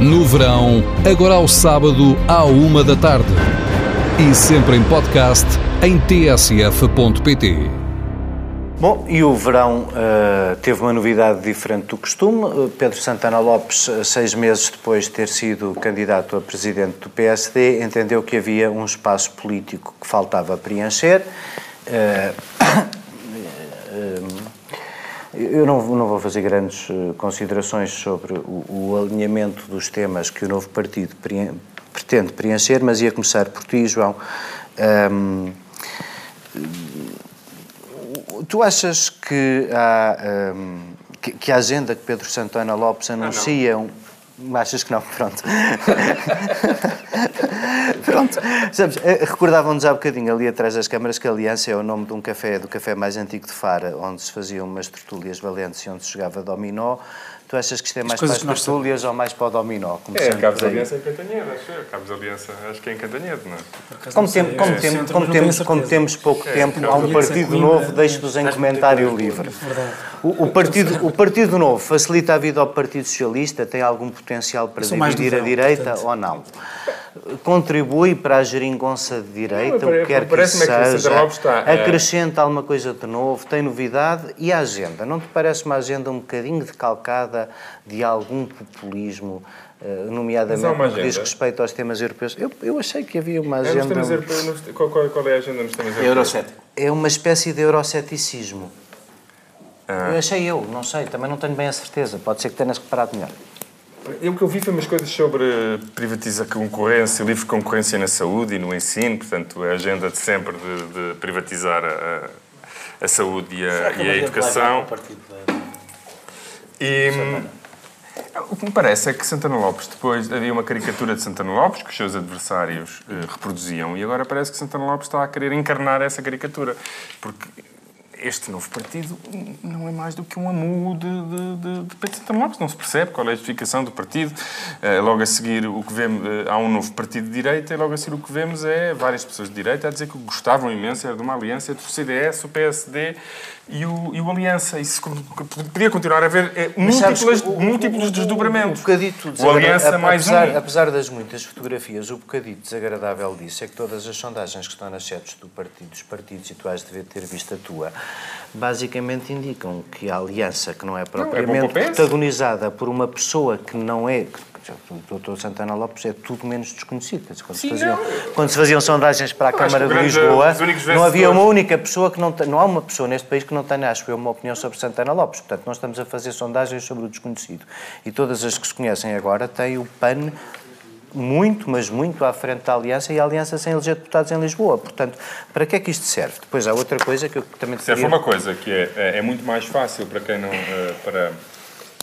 no verão, agora ao sábado, à uma da tarde. E sempre em podcast em tsf.pt. Bom, e o verão uh, teve uma novidade diferente do costume. Uh, Pedro Santana Lopes, uh, seis meses depois de ter sido candidato a presidente do PSD, entendeu que havia um espaço político que faltava preencher. Eu não, não, vou fazer grandes eh, considerações sobre o, o, alinhamento dos temas que o novo partido pretende preencher, mas ia começar por ti, João. Um, tu achas que, há, um, que, a agenda que Pedro Santana Lopes anuncia... Um, Achas que não? Pronto. Pronto. Sabes, eh, recordavam-nos há bocadinho ali atrás das câmaras que a Aliança é o nome de um café, do café mais antigo de Fara, onde se faziam umas tertúlias valentes e onde se jogava dominó. Tu achas que isto é mais para as tertúlias ou mais para o dominó? É, Cabos Aliança em Cantanhede, acho eu. Cabos Aliança, acho que é em Cantanhede, não é? Como, tem, como, tem, como, temos, como temos pouco é, tempo, há um partido novo, deixo-vos em comentário livre. O, o, partido, o Partido Novo facilita a vida ao Partido Socialista? Tem algum potencial para dividir a direita ou não? Contribui para a geringonça de direita, não, o que quer que seja, está, acrescenta é... alguma coisa de novo, tem novidade e a agenda. Não te parece uma agenda um bocadinho decalcada de algum populismo, eh, nomeadamente no que diz respeito aos temas europeus? Eu, eu achei que havia uma agenda... É europeus, qual, qual, é a agenda nos temas europeus? É uma espécie de euroceticismo. Ah. Eu achei eu, não sei, também não tenho bem a certeza. Pode ser que tenhas reparado melhor. Eu que eu vi foi umas coisas sobre privatizar a concorrência, livre concorrência na saúde e no ensino, portanto, a agenda de sempre de, de privatizar a, a, saúde e a, e a educação. E, O que me parece é que Santana Lopes, depois havia uma caricatura de Santana Lopes que os seus adversários eh, reproduziam e agora parece que Santana Lopes está a querer encarnar essa caricatura. Porque este novo partido não é mais do que um amu de, de, de, de Pedro. Não se percebe qual é a justificação do partido. Uh, logo a seguir, o que vemos, uh, há um novo partido de direita e logo a seguir o que vemos é várias pessoas de direita a dizer que gostavam imenso era de uma aliança entre o CDS, o PSD e o, e o Aliança. Isso podia continuar a haver é, múltiplos, múltiplos desdobramentos. O, bocadito o Aliança mais apesar, um. Apesar das muitas fotografias, o bocadito desagradável disso é que todas as sondagens que estão nas setes do partido, dos partidos e tu has de ter visto a tua, basicamente indicam que a aliança, que não é propriamente não, é protagonizada por uma pessoa que não é, o Dr. Santana Lopes é tudo menos desconhecido. Quando, Sim, se, faziam, quando se faziam sondagens para a Câmara de Lisboa, não havia uma única pessoa que não não há uma pessoa neste país que não tenha, acho eu, uma opinião sobre Santana Lopes. Portanto, nós estamos a fazer sondagens sobre o desconhecido. E todas as que se conhecem agora têm o PAN muito, mas muito à frente da Aliança e a Aliança sem eleger deputados em Lisboa. Portanto, para que é que isto serve? Depois há outra coisa que eu também... Serve queria... uma coisa, que é, é, é muito mais fácil para quem não... Eh, para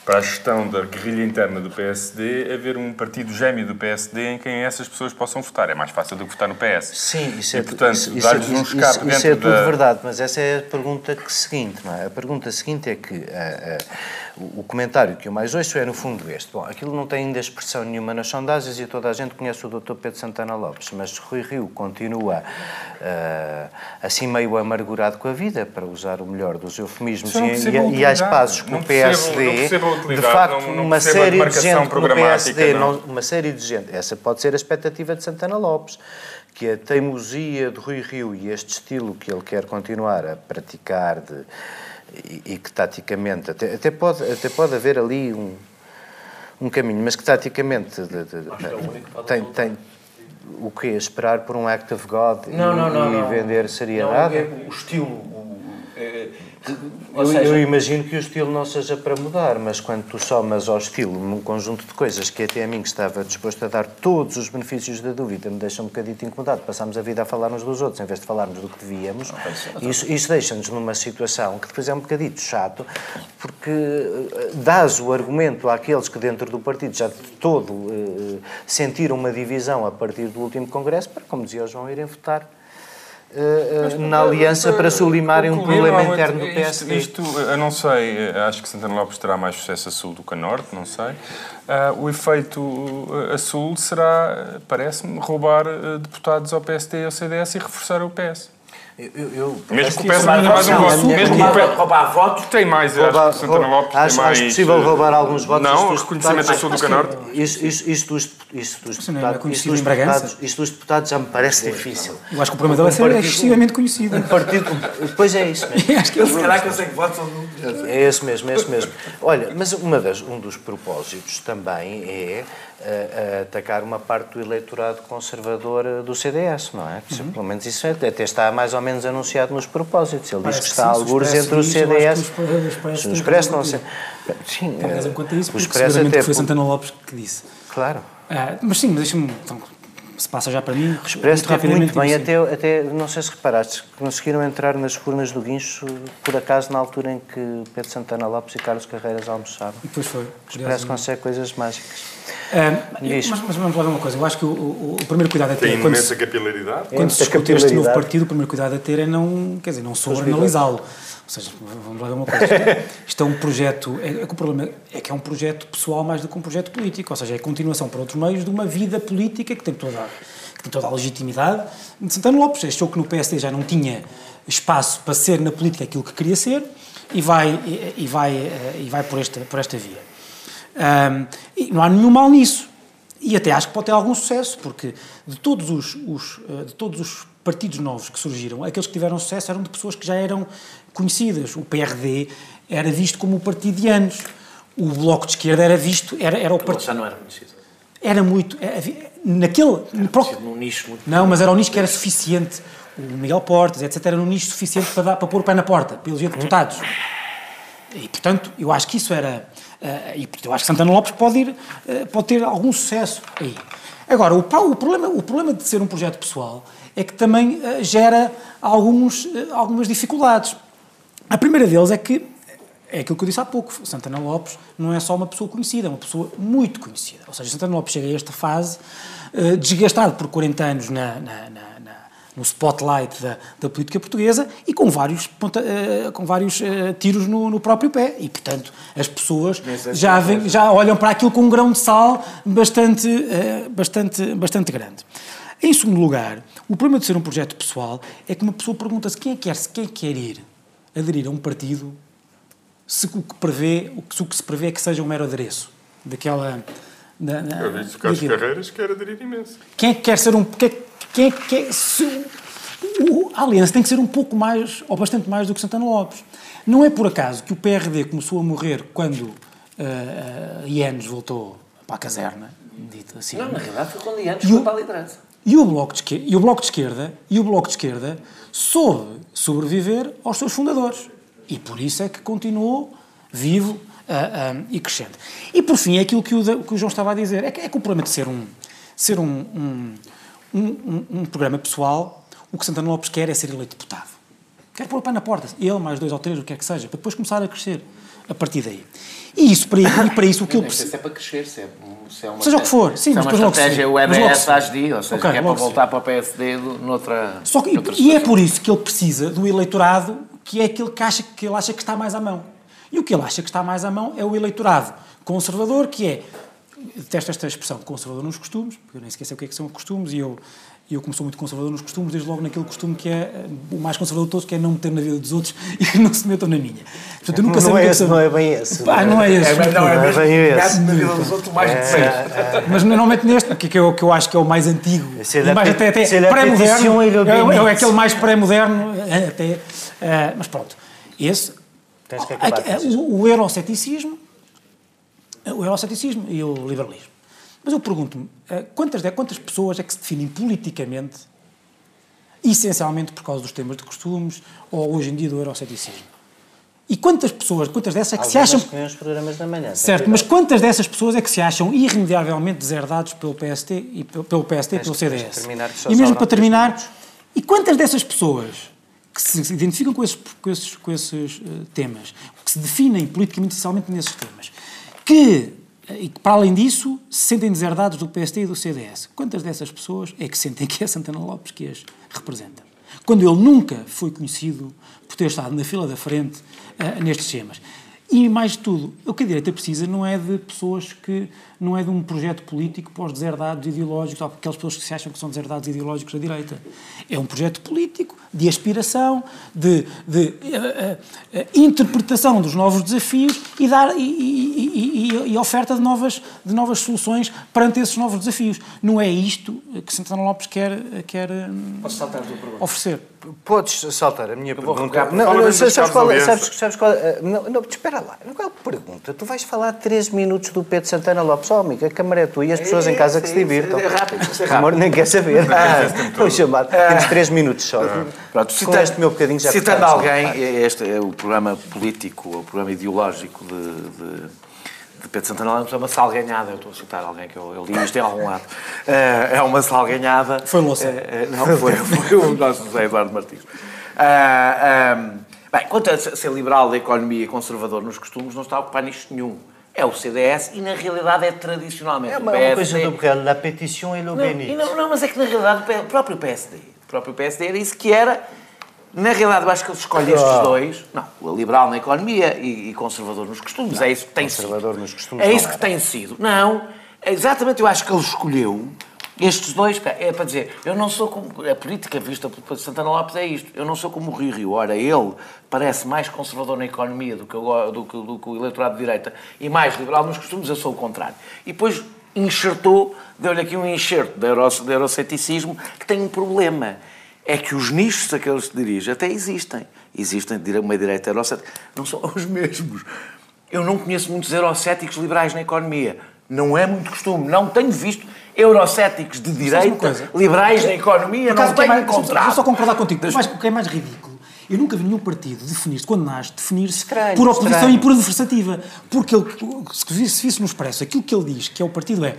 para a gestão da guerrilha interna do PSD haver um partido gêmeo do PSD em quem essas pessoas possam votar. É mais fácil do que votar no PS. Sim, isso e, é, portanto, isso, dar-lhes um escape isso, isso é tudo da... verdade, mas essa é a pergunta seguinte, não é? A pergunta seguinte é que uh, uh, o comentário que eu mais ouço é, no fundo, este. Bom, aquilo não tem ainda expressão nenhuma nas sondagens e toda a gente conhece o Dr. Pedro Santana Lopes, mas Rui Rio continua uh, assim meio amargurado com a vida, para usar o melhor dos eufemismos, e, e, e há espaços com o PSD de facto, não, não uma série de gente no PSD, não. uma série de gente, essa pode ser a expectativa de Santana Lopes, que a teimosia de Rui Rio e este estilo que ele quer continuar a praticar de, e, e, que taticamente, até, até, pode, até pode haver ali um, um caminho, mas que taticamente de, de, é tem, tem o que esperar por um act of God não, e, não, e vender seriedade? Não, é o estilo, o, é, eu, seja... eu, imagino que o estilo não seja para mudar, mas quando tu somas ao estilo um conjunto de coisas que até a mim que estava disposto a dar todos os benefícios da dúvida me deixa um bocadinho incomodado. Passamos a vida a falar uns dos outros em vez de falarmos do que devíamos. Isso, isso deixa-nos numa situação que depois é um bocadito chato, porque eh, dás o argumento àqueles que dentro do partido já de todo uh, sentiram uma divisão a partir do último congresso para, como dizia o João, irem votar uh, na aliança para sublimarem um problema interno do PSD. Isto, isto, eu não sei, acho que Santana Lopes terá mais sucesso a sul do que a norte, não sei. Uh, o efeito a sul será, parece-me, roubar deputados ao PSD e ao CDS e reforçar o PS. Eu, eu, mesmo que o PS tenha mais um voto. Mesmo que o roubar votos. Tem mais, roubar, acho que Lopes acho, tem mais. Acho possível roubar alguns votos. Não, o reconhecimento a sul do Canorte. Isso, isso, isso, dos, isso dos deputados. Isso dos deputados, isso dos deputados já me parece difícil. Eu acho que o problema dela é excessivamente conhecido. Um partido, pois é isso mesmo. acho que ele se calhar consegue votos É esse mesmo, é esse mesmo. Olha, mas uma das, um dos propósitos também é a, a atacar uma parte do eleitorado conservador do CDS, não é? Uhum. Pelo menos isso é, até está mais ou menos anunciado nos propósitos. Ele Parece diz que está sim, alguns entre o CDS. Os, Expresso não sei. Sim, Talvez enquanto isso, porque seguramente até, foi Santana Lopes que disse. Claro. Ah, mas sim, mas deixa-me. Então, se passa já para mim. O Expresso teve muito bem, até, até, não sei se reparaste, conseguiram entrar nas urnas do Guincho, por acaso, na altura em que Pedro Santana Lopes e Carlos Carreiras almoçavam. E depois foi. O Expresso consegue coisas mágicas. mas, mas, vamos lá ver uma coisa, eu acho que o, o, o primeiro cuidado a ter... Tem imensa capilaridade. Quando se discute este novo partido, o primeiro cuidado a ter é não, quer dizer, não sobreanalisá-lo. Ou seja, vamos lá ver uma coisa. Isto é um projeto. É, é, que o problema é que é um projeto pessoal mais do que um projeto político. Ou seja, é a continuação para outros meios de uma vida política que tem toda, que tem toda a legitimidade de Santana Lopes. Achou que no PSD já não tinha espaço para ser na política aquilo que queria ser e vai, e, e vai, e vai por, esta, por esta via. Um, e não há nenhum mal nisso. E até acho que pode ter algum sucesso, porque de todos os, os, eh, de todos os partidos novos que surgiram, aqueles que tiveram sucesso eram de pessoas que já eram conhecidas. O PRD era visto como o partido de anos. O Bloco de Esquerda era visto, era, era o partido... já não era conhecido. Era muito... Era, naquele... Era pro... num nicho muito... Não, mas era um nicho que era suficiente. O Miguel Portas, etc. Era um nicho suficiente para, dar, para pôr o pé na porta, para eleger deputados. E, portanto, eu acho que isso era... Uh, e eu acho que Santana Lopes pode, ir, uh, pode ter algum sucesso aí. Agora, o, o, problema, o problema de ser um projeto pessoal é que também uh, gera alguns, algumas dificuldades. A primeira deles é que é aquilo que eu disse há pouco. Santana Lopes não é só uma pessoa conhecida, é uma pessoa muito conhecida. Ou seja, Santana Lopes chega a esta fase uh, desgastado por 40 anos na, na, na, no spotlight da, da, política portuguesa e com vários, ponta, uh, com vários uh, tiros no, no, próprio pé. E, portanto, as pessoas já, vem, já olham para aquilo com um grão de sal bastante, bastante, bastante grande. Em segundo lugar, o problema de ser um projeto pessoal é que uma pessoa pergunta-se quem, é que quer, quem é quer ir aderir a um partido se o que, prevê, o se o que se prevê é que seja um mero adereço daquela... Da, da, Eu vi que Carlos Carreiras quer aderir imenso. Quem é que quer ser um... Quem, quem é que quer... Se, o, a aliança tem que ser um pouco mais, ou bastante mais do que Santana Lopes. Não é por acaso que o PRD começou a morrer quando uh, uh, Ianes voltou para a caserna, dito assim. Não, na realidade foi quando Ianes foi para a liderança. E o, bloco de esquerda, e o Bloco de Esquerda, e o Bloco de Esquerda soube sobreviver aos seus fundadores. E por isso é que continuou vivo uh, uh, e crescendo. E por fim, é aquilo que o, que o João estava a dizer, é que, é que o problema de ser um, ser um, um, um, um programa pessoal, o que Santana Lopes quer é ser eleito deputado. Quer pôr o pé na porta, ele mais dois ou três, o que é que seja, para depois começar a crescer a partir daí. E isso, para, e para isso, o que eu preciso. Se é para crescer, se é, se é uma seja o que for, sim, mas é uma estratégia UEBS ASDI, ou seja, okay, que é para voltar para o PSD noutra. Só que, noutra e, é por isso que ele precisa do eleitorado que é aquele que, acha, que ele acha que está mais à mão. E o que ele acha que está mais à mão é o eleitorado conservador, que é. Detesto esta expressão, conservador nos costumes, porque eu nem sei o que, é que são costumes, e eu e eu, como sou muito conservador nos costumes, desde logo naquele costume que é eh, o mais conservador de todos, que é não meter na vida dos outros e que não se metam na minha. Portanto, eu nunca não, é, é esse, não é bem esse. Pá, não é esse. É, não, é, é bem esse. na vida dos outros mais é, é, Mas normalmente neste, que, é o que eu acho que é o mais antigo, é mais até, até pré-moderno, é, é aquele mais pré-moderno, até. Uh, mas pronto, esse. Tens que acabar, o, o euroceticismo, o euroceticismo e o liberalismo. Mas eu pergunto-me, eh, quantas, quantas pessoas é que se definem politicamente, essencialmente por causa dos temas de costumes, ou hoje em dia do euroceticismo? E quantas pessoas, quantas dessas é que Algumas se acham... que os programas da manhã. Certo, mas quantas dessas pessoas é que se acham irremediavelmente deserdados pelo PST e pelo PST e pelo CDS? E mesmo para terminar, e quantas dessas pessoas que se identificam com esses, com esses, com esses uh, temas, que se definem politicamente essencialmente nesses temas, que e que, para além disso, se sentem deserdados do PSD e do CDS. Quantas dessas pessoas é que sentem que é Santana Lopes que as representa? Quando ele nunca foi conhecido por ter estado na fila da frente uh, nestes temas. E, mais de tudo, o que a direita precisa não é de pessoas que. Não é de um projeto político para os deserdados ideológicos, ou aquelas pessoas que se acham que são deserdados ideológicos da direita. É um projeto político de aspiração, de, de uh, uh, interpretação dos novos desafios e, dar, e, e, e, e, oferta de novas, de novas soluções perante esses novos desafios. Não é isto que Santana Lopes quer, quer oferecer. Podes saltar a minha eu pergunta. Não, não, sabes, qual, é- sabes, sabes qual, não, não, espera lá. Qual é a pergunta? Tu vais falar 13 minutos do Pedro Santana Lopes. Oh, amigo, a câmara é tua e as pessoas é, em casa sim, que se divirtam. É rápido, é rápido. Amor, nem quer saber. Ah, chamar. Temos 3 minutos só. Ah. Pronto, citando, Com este meu bocadinho já Citando alguém, este é o programa político, o programa ideológico de, de de Pedro Santana é uma salganhada. Eu estou a citar alguém que eu, eu li isto em algum lado. Uh, é uma salganhada. Foi Louça. Uh, uh, não, foi, foi o nosso José Eduardo Martins. Um, bem, quanto a ser liberal da economia e conservador nos costumes, não está a ocupar nisto nenhum. É o CDS e, na realidade, é tradicionalmente é uma, o PSD. É uma coisa do real, la petition e o bénit. Não, não, mas é que, na realidade, o próprio PSD, o próprio PSD era isso que era na realidade, eu acho que ele escolhe estes ah. dois. Não, o liberal na economia e, e conservador nos costumes. Não, é isso que tem conservador sido. nos costumes. É isso que tem sido. Não, exatamente, eu acho que ele escolheu estes dois. É para dizer, eu não sou como. A política vista por Santana Lopes é isto. Eu não sou como o Rio Rio. Ora, ele parece mais conservador na economia do que, eu, do, do que o eleitorado de direita e mais liberal nos costumes, eu sou o contrário. E depois enxertou, deu-lhe aqui um enxerto de, euro, de euroceticismo que tem um problema é que os nichos a que ele se dirige até existem. Existem uma direita eurocética. Não são os mesmos. Eu não conheço muitos eurocéticos liberais na economia. Não é muito costume. Não tenho visto eurocéticos de direita liberais na economia. Não tenho mais, encontrado. Vou só concordar contigo. Mas o que é mais ridículo eu nunca vi nenhum partido definir-se, quando nasce, definir-se por oposição estranho. e por adversativa. Porque ele, se visse no expresso aquilo que ele diz, que é o partido é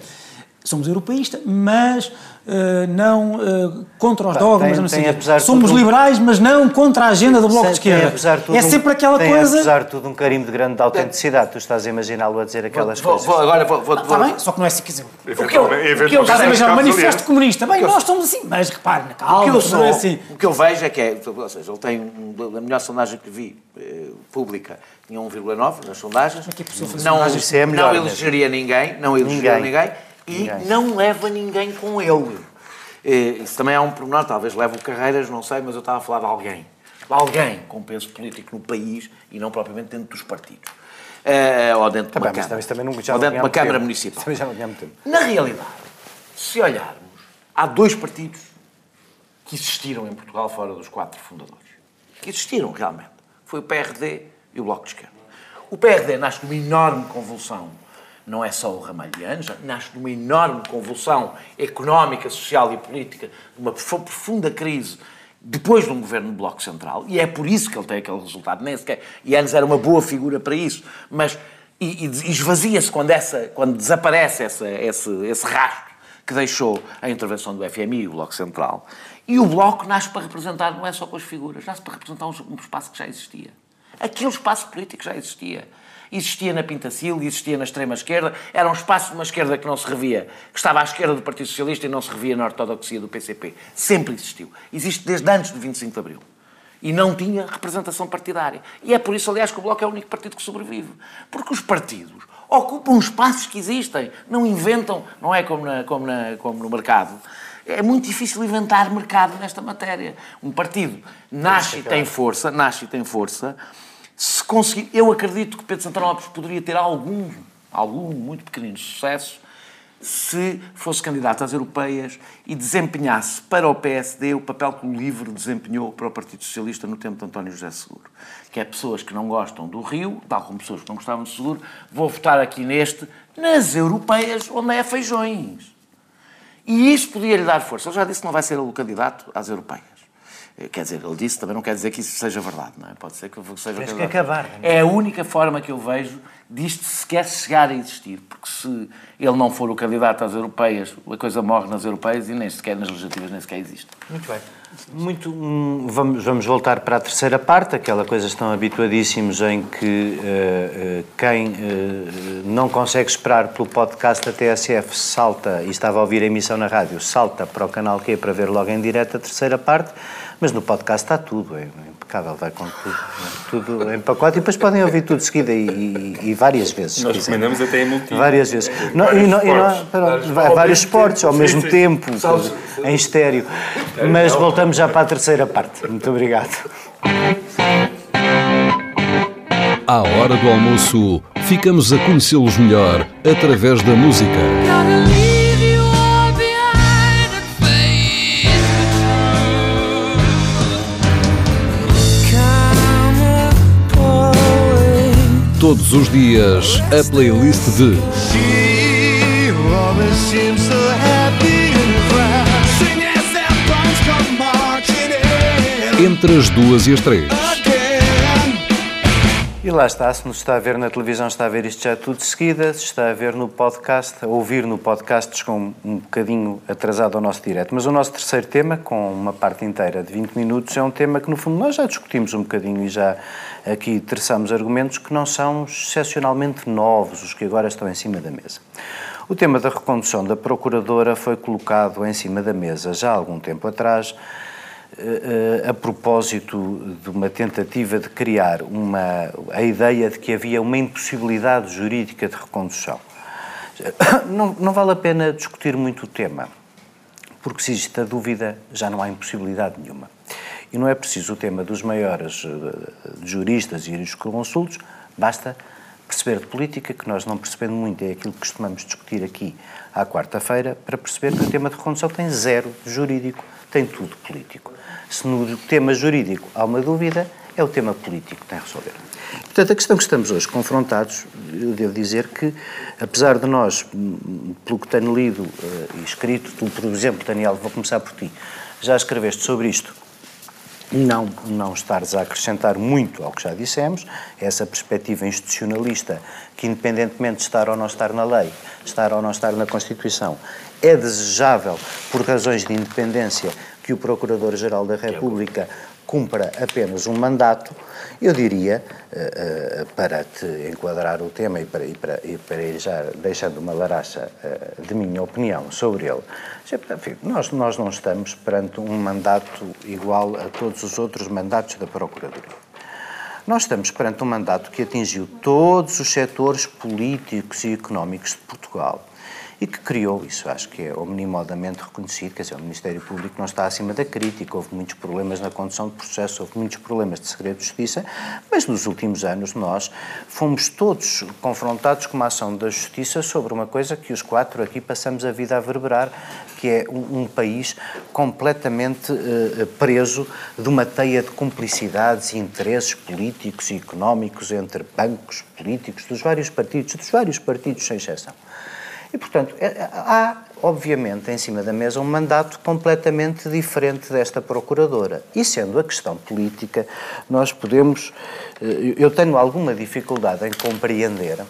somos europeístas, mas uh, não uh, contra os dogmas, tem, não sei tem, somos liberais, mas não contra a agenda do Bloco de Esquerda. Tem, é sempre aquela tem, coisa... apesar de tudo, um carimbo de grande autenticidade. Tu estás a imaginá-lo a dizer aquelas vou, coisas. Vou, agora vou... vou, vou... bem, só que não é assim, quer dizer... O que eu, o que eu estás a imaginar, o manifesto comunista. Bem, nós somos assim, mas repare, na calma, o que eu sou, é assim. O que eu vejo é que é, ou seja, ele tem, a melhor sondagem que vi, eh, pública, tinha 1,9 nas sondagens. É que é não, é melhor, não elegeria ninguém, não elegeria ninguém. ninguém e ninguém. não leva ninguém com ele. Isso também é um pormenor, talvez leve o Carreiras, não sei, mas eu estava a falar de alguém. De alguém com peso político no país e não propriamente dentro dos partidos. Uh, ou dentro de uma Câmara. Também, também não, ou dentro de uma Câmara tempo. Municipal. Também já não muito tempo. Na realidade, se olharmos, há dois partidos que existiram em Portugal fora dos quatro fundadores. Que existiram realmente. Foi o PRD e o Bloco de Esquerda. O PRD nasce numa enorme convulsão não é só o ramalhiano, já nasce de uma enorme convulsão económica, social e política, de uma profunda crise depois de um governo de Bloco Central, e é por isso que ele tem aquele resultado. Nem sequer, e antes era uma boa figura para isso, mas e, e esvazia-se quando, quando desaparece essa, esse, esse rastro que deixou a intervenção do FMI e o Bloco Central. E o Bloco nasce para representar, não é só com as figuras, nasce para representar um, um espaço que já existia. Aquele espaço político já existia existia na Pintacil, existia na extrema-esquerda, era um espaço de uma esquerda que não se revia, que estava à esquerda do Partido Socialista e não se revia na ortodoxia do PCP. Sempre existiu. Existe desde antes do 25 de Abril. E não tinha representação partidária. E é por isso, aliás, que o Bloco é o único partido que sobrevive. Porque os partidos ocupam espaços que existem, não inventam, não é como, na, como, na, como no mercado. É muito difícil inventar mercado nesta matéria. Um partido nasce e tem força, nasce e tem força, se conseguir, eu acredito que Pedro Santana Lopes poderia ter algum, algum muito pequenino sucesso se fosse candidato às europeias e desempenhasse para o PSD o papel que o LIVRE desempenhou para o Partido Socialista no tempo de António José Seguro. Que é pessoas que não gostam do Rio, tal como pessoas que não gostavam do Seguro, vou votar aqui neste, nas europeias, onde é feijões. E isso podia lhe dar força. Ele já disse que não vai ser o candidato às europeias. Quer dizer, ele disse, também não quer dizer que isso seja verdade, não é? Pode ser que seja Tens verdade. que acabar. É? é a única forma que eu vejo disto sequer chegar a existir, porque se ele não for o candidato às europeias, a coisa morre nas europeias e nem sequer nas legislativas nem sequer existe. Muito bem. Muito, hum, vamos, vamos voltar para a terceira parte, aquela coisa estão habituadíssimos em que uh, uh, quem uh, não consegue esperar pelo podcast da TSF salta, e estava a ouvir a emissão na rádio, salta para o canal Q para ver logo em direto a terceira parte. Mas no podcast está tudo, é impecável, vai com tudo, tudo em pacote e depois podem ouvir tudo de seguida e, e, e várias vezes. Nós recomendamos até em multi. Várias vezes. Não, vários, e não, esportes. E não, vários, vários esportes ao mesmo tempo, em estéreo. Mas voltamos já para a terceira parte. Muito obrigado. À hora do almoço, ficamos a conhecê-los melhor através da música. Todos os dias, a playlist de. Entre as duas e as três. E lá está, se nos está a ver na televisão, está a ver isto já tudo de seguida, se está a ver no podcast, a ouvir no podcast, com um bocadinho atrasado ao nosso direto. Mas o nosso terceiro tema, com uma parte inteira de 20 minutos, é um tema que, no fundo, nós já discutimos um bocadinho e já aqui terçamos argumentos que não são excepcionalmente novos, os que agora estão em cima da mesa. O tema da recondução da Procuradora foi colocado em cima da mesa já há algum tempo atrás, a propósito de uma tentativa de criar uma, a ideia de que havia uma impossibilidade jurídica de recondução. Não, não vale a pena discutir muito o tema, porque se existe a dúvida, já não há impossibilidade nenhuma. E não é preciso o tema dos maiores eh, juristas e jurisconsultos, basta perceber de política, que nós não percebendo muito, é aquilo que costumamos discutir aqui à quarta-feira, para perceber que o tema de recondução tem zero jurídico, tem tudo político. Se no tema jurídico há uma dúvida, é o tema político que tem a resolver. Portanto, a questão que estamos hoje confrontados, eu devo dizer que, apesar de nós, pelo que tenho lido uh, e escrito, tu, por exemplo, Daniel, vou começar por ti, já escreveste sobre isto não, não estares a acrescentar muito ao que já dissemos, essa perspectiva institucionalista que, independentemente de estar ou não estar na lei, estar ou não estar na Constituição, é desejável, por razões de independência, que o Procurador-Geral da República cumpra apenas um mandato, eu diria, uh, uh, para te enquadrar o tema e para, e para, e para ir já deixando uma laracha uh, de minha opinião sobre ele, enfim, nós, nós não estamos perante um mandato igual a todos os outros mandatos da Procuradoria. Nós estamos perante um mandato que atingiu todos os setores políticos e económicos de Portugal e que criou, isso acho que é omnimodamente reconhecido, quer dizer, o Ministério Público não está acima da crítica, houve muitos problemas na condução do processo, houve muitos problemas de segredo de justiça, mas nos últimos anos nós fomos todos confrontados com uma ação da justiça sobre uma coisa que os quatro aqui passamos a vida a verberar, que é um, um país completamente uh, preso de uma teia de cumplicidades e interesses políticos e económicos entre bancos políticos dos vários partidos, dos vários partidos sem exceção. E, portanto, é, é, há, obviamente, em cima da mesa um mandato completamente diferente desta Procuradora. E sendo a questão política, nós podemos. Eh, eu tenho alguma dificuldade em compreender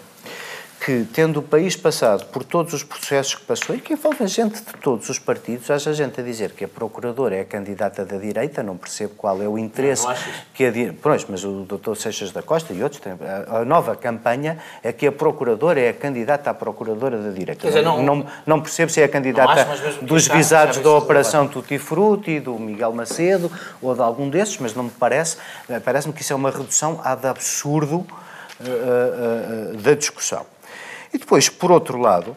que, tendo o país passado por todos os processos que passou e que envolvem gente de todos os partidos, haja gente a dizer que a Procuradora é a candidata da direita, não percebo qual é o interesse não, não que a direita. Pois, mas o Dr. Seixas da Costa e outros têm. A nova campanha é que a Procuradora é a candidata à Procuradora da direita. Dizer, não, não, não, percebo se é a candidata acho, dos visados da Operação Tutti Frutti, do Miguel Macedo ou de algum desses, mas não me parece. Parece-me que isso é uma redução ad absurdo uh, uh, uh, da discussão. E depois, por outro lado, uh,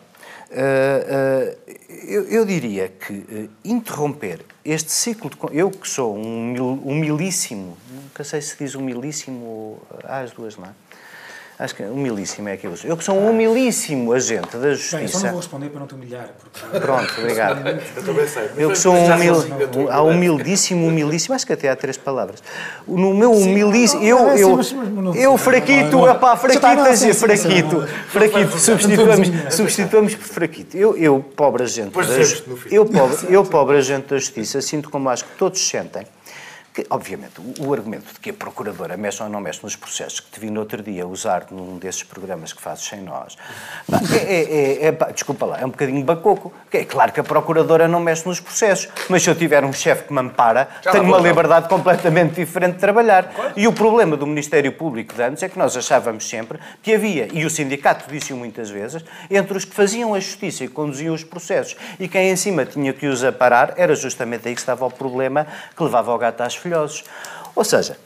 uh, eu, diria que uh, interromper este ciclo de. Eu que sou um humilíssimo, nunca sei se diz humilíssimo, as duas, não é? Acho que humilíssimo é aquilo. Eu que sou um humilíssimo agente da justiça. Bem, só não vou responder para não te humilhar. Porque... Pronto, obrigado. eu também sei. Eu que sou um humil... há humildíssimo, humilíssimo, acho que até há três palavras. No meu humilíssimo. Eu, eu, eu fraquito, pá, fraquitas e fraquito. Fraquito, substituamos, substituamos por fraquito. Eu, eu pobre agente. Eu, pobre, eu, pobre agente da justiça, sinto como acho que todos sentem que, obviamente, o, o, argumento de que a Procuradora mexe ou não mexe nos processos que te vi no outro dia usar num desses programas que fazes sem nós, é, é, é, é, desculpa lá, é um bocadinho bacoco. É claro que a Procuradora não mexe nos processos, mas se eu tiver um chefe que me ampara, Já tenho uma liberdade completamente diferente de trabalhar. Claro. E o problema do Ministério Público de antes é que nós achávamos sempre que havia, e o sindicato disse muitas vezes, entre os que faziam a justiça e conduziam os processos e quem em cima tinha que os aparar, era justamente aí que estava o problema que levava o gato às Ou seja,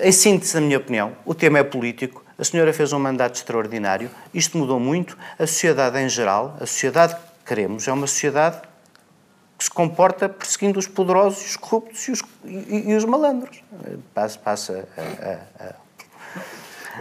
em síntese, na minha opinião, o tema é político, a senhora fez um mandato extraordinário, isto mudou muito, a sociedade em geral, a sociedade que queremos, é uma sociedade que se comporta perseguindo os poderosos, os corruptos e os, e, e os malandros. Passa, passa a, a, a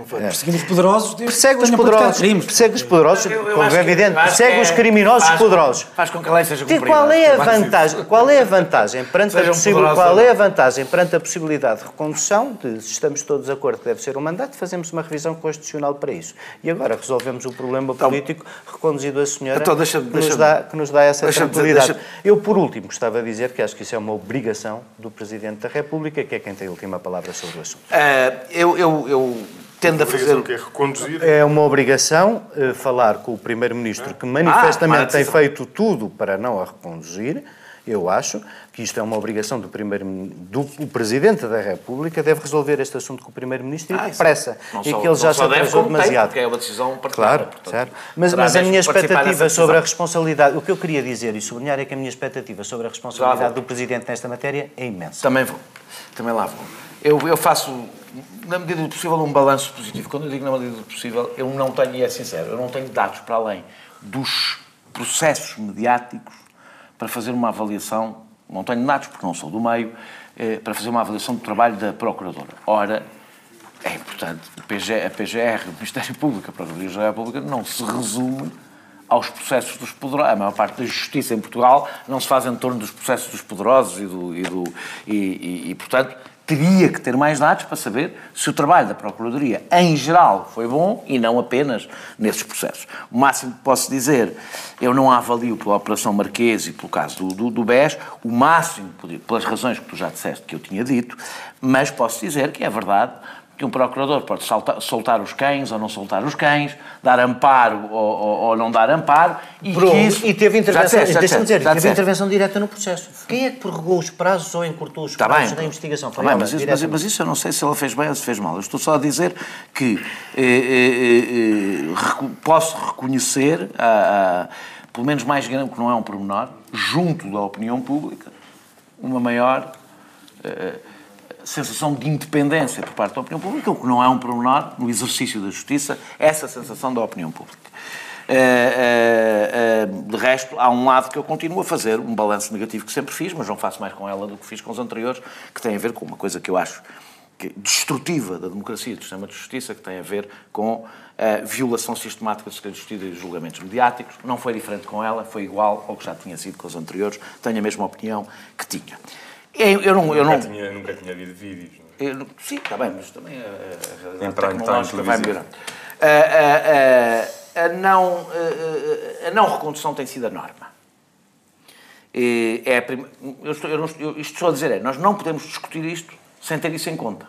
Perseguindo os poderosos. Persegue os poderosos. Persegue os poderosos, como é evidente. Persegue os criminosos poderosos. Faz com que a lei seja cumprida. Qual é a vantagem? Qual é a vantagem perante a possibilidade? Qual é a vantagem perante a possibilidade de recondução? De, se estamos todos de acordo que deve ser um mandato, fazemos uma revisão constitucional para isso. E agora resolvemos o problema então, político reconduzido a senhora então, deixa, que, deixa, nos dá, que nos dá essa tranquilidade. Deixa, Eu, por último, gostava de dizer que acho que isso é uma obrigação do Presidente da República, que é quem tem a última palavra sobre o assunto. Uh, eu, eu, eu tende a fazer. Que é, reconduzir. é uma obrigação uh, falar com o Primeiro-Ministro, que manifestamente ah, tem feito tudo para não a reconduzir. Eu acho que isto é uma obrigação do primeiro do o Presidente da República deve resolver este assunto com o Primeiro-Ministro ah, e depressa. e que ele já se atrasou demasiado. Porque é uma decisão particular. Claro, portanto, certo. Mas, mas a minha expectativa sobre a responsabilidade, o que eu queria dizer e sublinhar é que a minha expectativa sobre a responsabilidade do Presidente nesta matéria é imensa. Também vou. Também lá vou. Eu, eu faço na medida do possível, um balanço positivo. Quando eu digo na medida do possível, eu não tenho, e é sincero, eu não tenho dados para além dos processos mediáticos para fazer uma avaliação, não tenho dados porque não sou do meio, eh, para fazer uma avaliação do trabalho da Procuradora. Ora, é importante, a PGR, o Ministério Público, a Procuradoria da República, não se resume aos processos dos poderosos. A maior parte da justiça em Portugal não se faz em torno dos processos dos poderosos e, do, e, do, e, e, e portanto, teria que ter mais dados para saber se o trabalho da Procuradoria, em geral, foi bom e não apenas nesses processos. O máximo que posso dizer, eu não avalio pela Operação Marquês e pelo caso do, do, do BES, o máximo, pelas razões que tu já disseste que eu tinha dito, mas posso dizer que é verdade que um procurador pode soltar, soltar, os cães ou não soltar os cães, dar amparo ou, ou, ou não dar amparo. E, isso, e teve intervenção, deixa-me dizer, teve intervenção direta no processo. Quem é que prorrogou os prazos ou encurtou os prazos bem, da investigação? Foi bem, mas, isso, mas, mas, isso eu não sei se ela fez bem ou se fez mal. Eu estou só a dizer que eh, eh, eh, posso reconhecer, a, a, pelo menos mais grande, que não é um pormenor, junto da opinião pública, uma maior eh, sensação de independência por parte da opinião pública, o que não é um pormenor no exercício da justiça, essa sensação da opinião pública. Uh, uh, uh, de resto, há um lado que eu continuo a fazer, um balanço negativo que sempre fiz, mas não faço mais com ela do que fiz com os anteriores, que tem a ver com uma coisa que eu acho que, destrutiva da democracia do sistema de justiça, que tem a ver com a violação sistemática do segredo de justiça e dos julgamentos mediáticos. Não foi diferente com ela, foi igual ao que já tinha sido com os anteriores, tenho a mesma opinião que tinha. Eu, eu não, eu nunca, não... Tinha, nunca tinha havido vídeos. É? Eu, sim, está bem, mas também a, a, a tecnológica vai melhorando. A, a, não, a não recondução tem sido a norma. É prim... eu estou, eu não, eu, isto estou a dizer é, nós não podemos discutir isto sem ter isso em conta.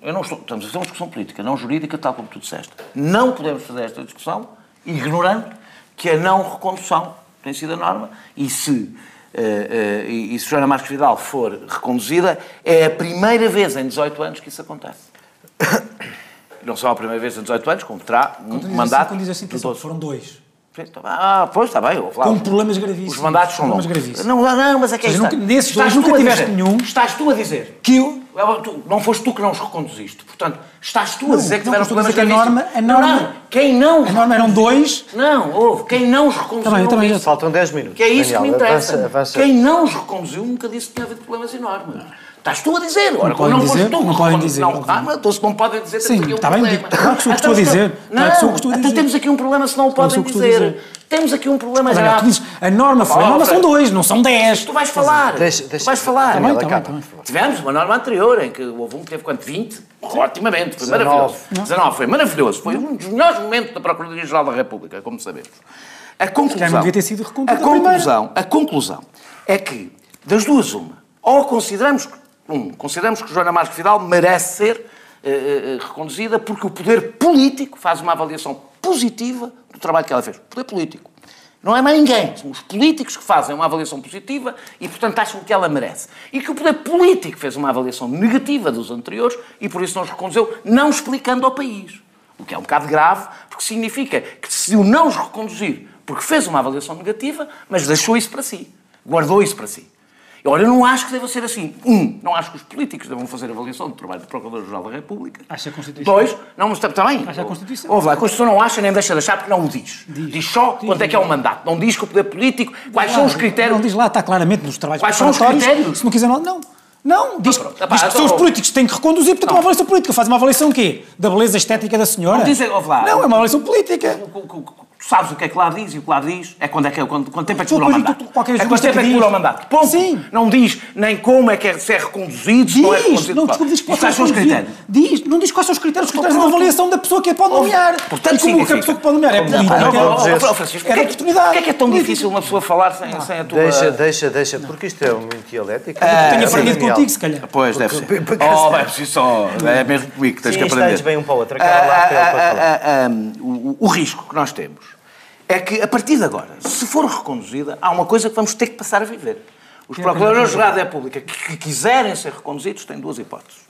Eu não estou, estamos a fazer uma discussão política, não jurídica, tal como tu disseste. Não podemos fazer esta discussão ignorando que a não recondução tem sido a norma e se Uh, uh, e, e se Joana Marques Vidal for reconduzida, é a primeira vez em 18 anos que isso acontece. Não só a primeira vez em 18 anos, como terá um quando mandato. Quando diz assim, assim foram dois. Ah, pois, está bem. Lá, Com problemas gravíssimos. Os mandatos são longos. Não, não, mas é que é nunca, Desses dois nunca tiveste nenhum. Estás tu a dizer. Que eu... Tu, não foste tu que não os reconduziste. Portanto, estás tu a dizer que tiveram problemas gravíssimos. A norma, a norma, não, não. Quem não... A norma eram dois. Não, houve. Quem não os reconduziu... Também, também. Faltam 10 minutos. Que é isso Daniel, que me interessa. Avança, avança. Quem não os reconduziu nunca disse que tinha havido problemas enormes. Estás tu a dizer. Ora, não podem não dizer. Tu, não podem dizer. Não, ah, então se não podem dizer, Sim, um está bem. problema. Claro que sou o que estou a dizer. Não, então temos aqui um problema se não o podem dizer. Temos aqui um problema Mas, grave. Tu dizes, a norma foi, a norma são dois, não são dez. Tu vais falar. Deixa, deixa, tu vais falar. Também, também, também. Tivemos uma norma anterior em que houve um que teve quanto? 20? Otimamente, foi maravilhoso. 19 foi maravilhoso. Foi um dos melhores momentos da Procuradoria-Geral da República, como sabemos. A conclusão, não devia ter sido a conclusão, a conclusão é que, das duas, uma, ou consideramos, um, consideramos que Joana Marques Vidal merece ser uh, uh, reconduzida porque o poder político faz uma avaliação positiva do trabalho que ela fez. Poder político. Não é mais ninguém. São os políticos que fazem uma avaliação positiva e, portanto, acham que ela merece. E que o poder político fez uma avaliação negativa dos anteriores e, por isso, não os reconduziu, não explicando ao país. O que é um bocado grave, porque significa que decidiu não os reconduzir porque fez uma avaliação negativa, mas deixou isso para si. Guardou isso para si. Ora, eu não acho que deva ser assim. Um, não acho que os políticos devam fazer avaliação do trabalho do Procurador-Geral da República. Acha a Constituição? Dois, não, mas está bem. Acha a Constituição? Ouve lá, a Constituição não acha nem deixa de achar porque não o diz. Diz, diz só diz, quanto diz, é que é o mandato. Não diz que o poder político, quais são os critérios. Não diz lá, está claramente nos trabalhos Quais são os critérios? Se não quiser, não. Não. Não, diz, pronto, diz que são os políticos que têm que reconduzir, portanto, é uma avaliação política. Faz uma avaliação quê? Da beleza estética da senhora? Não, diz, ouve lá. Não, é uma avaliação política. Tu sabes o que é que lá diz e o que lá diz é quando, é que, é, quando, quanto tempo é que dura o mandato. qualquer é quanto tempo é que dura o mandato. Ponto. Sim. Não diz nem como é que é, se é reconduzido, diz, não é reconduzido. Não, desculpa, diz quais são os critérios. Diz, não diz quais são os critérios. Os critérios de avaliação da pessoa que a pode nomear. Portanto, e como que a pessoa que pode nomear é política. Francisco, é oportunidade. Porquê é que é tão difícil uma pessoa falar sem, sem a tua... Deixa, deixa, deixa, porque isto é muito dialético. Tenho aprendido contigo, se calhar. Pois, deve ser. Oh, é preciso só... É mesmo comigo que tens que aprender. bem um para o outro. O risco que nós temos é que, a partir de agora, se for reconduzida, há uma coisa que vamos ter que passar a viver. Os procuradores-gerais da República que quiserem ser reconduzidos têm duas hipóteses.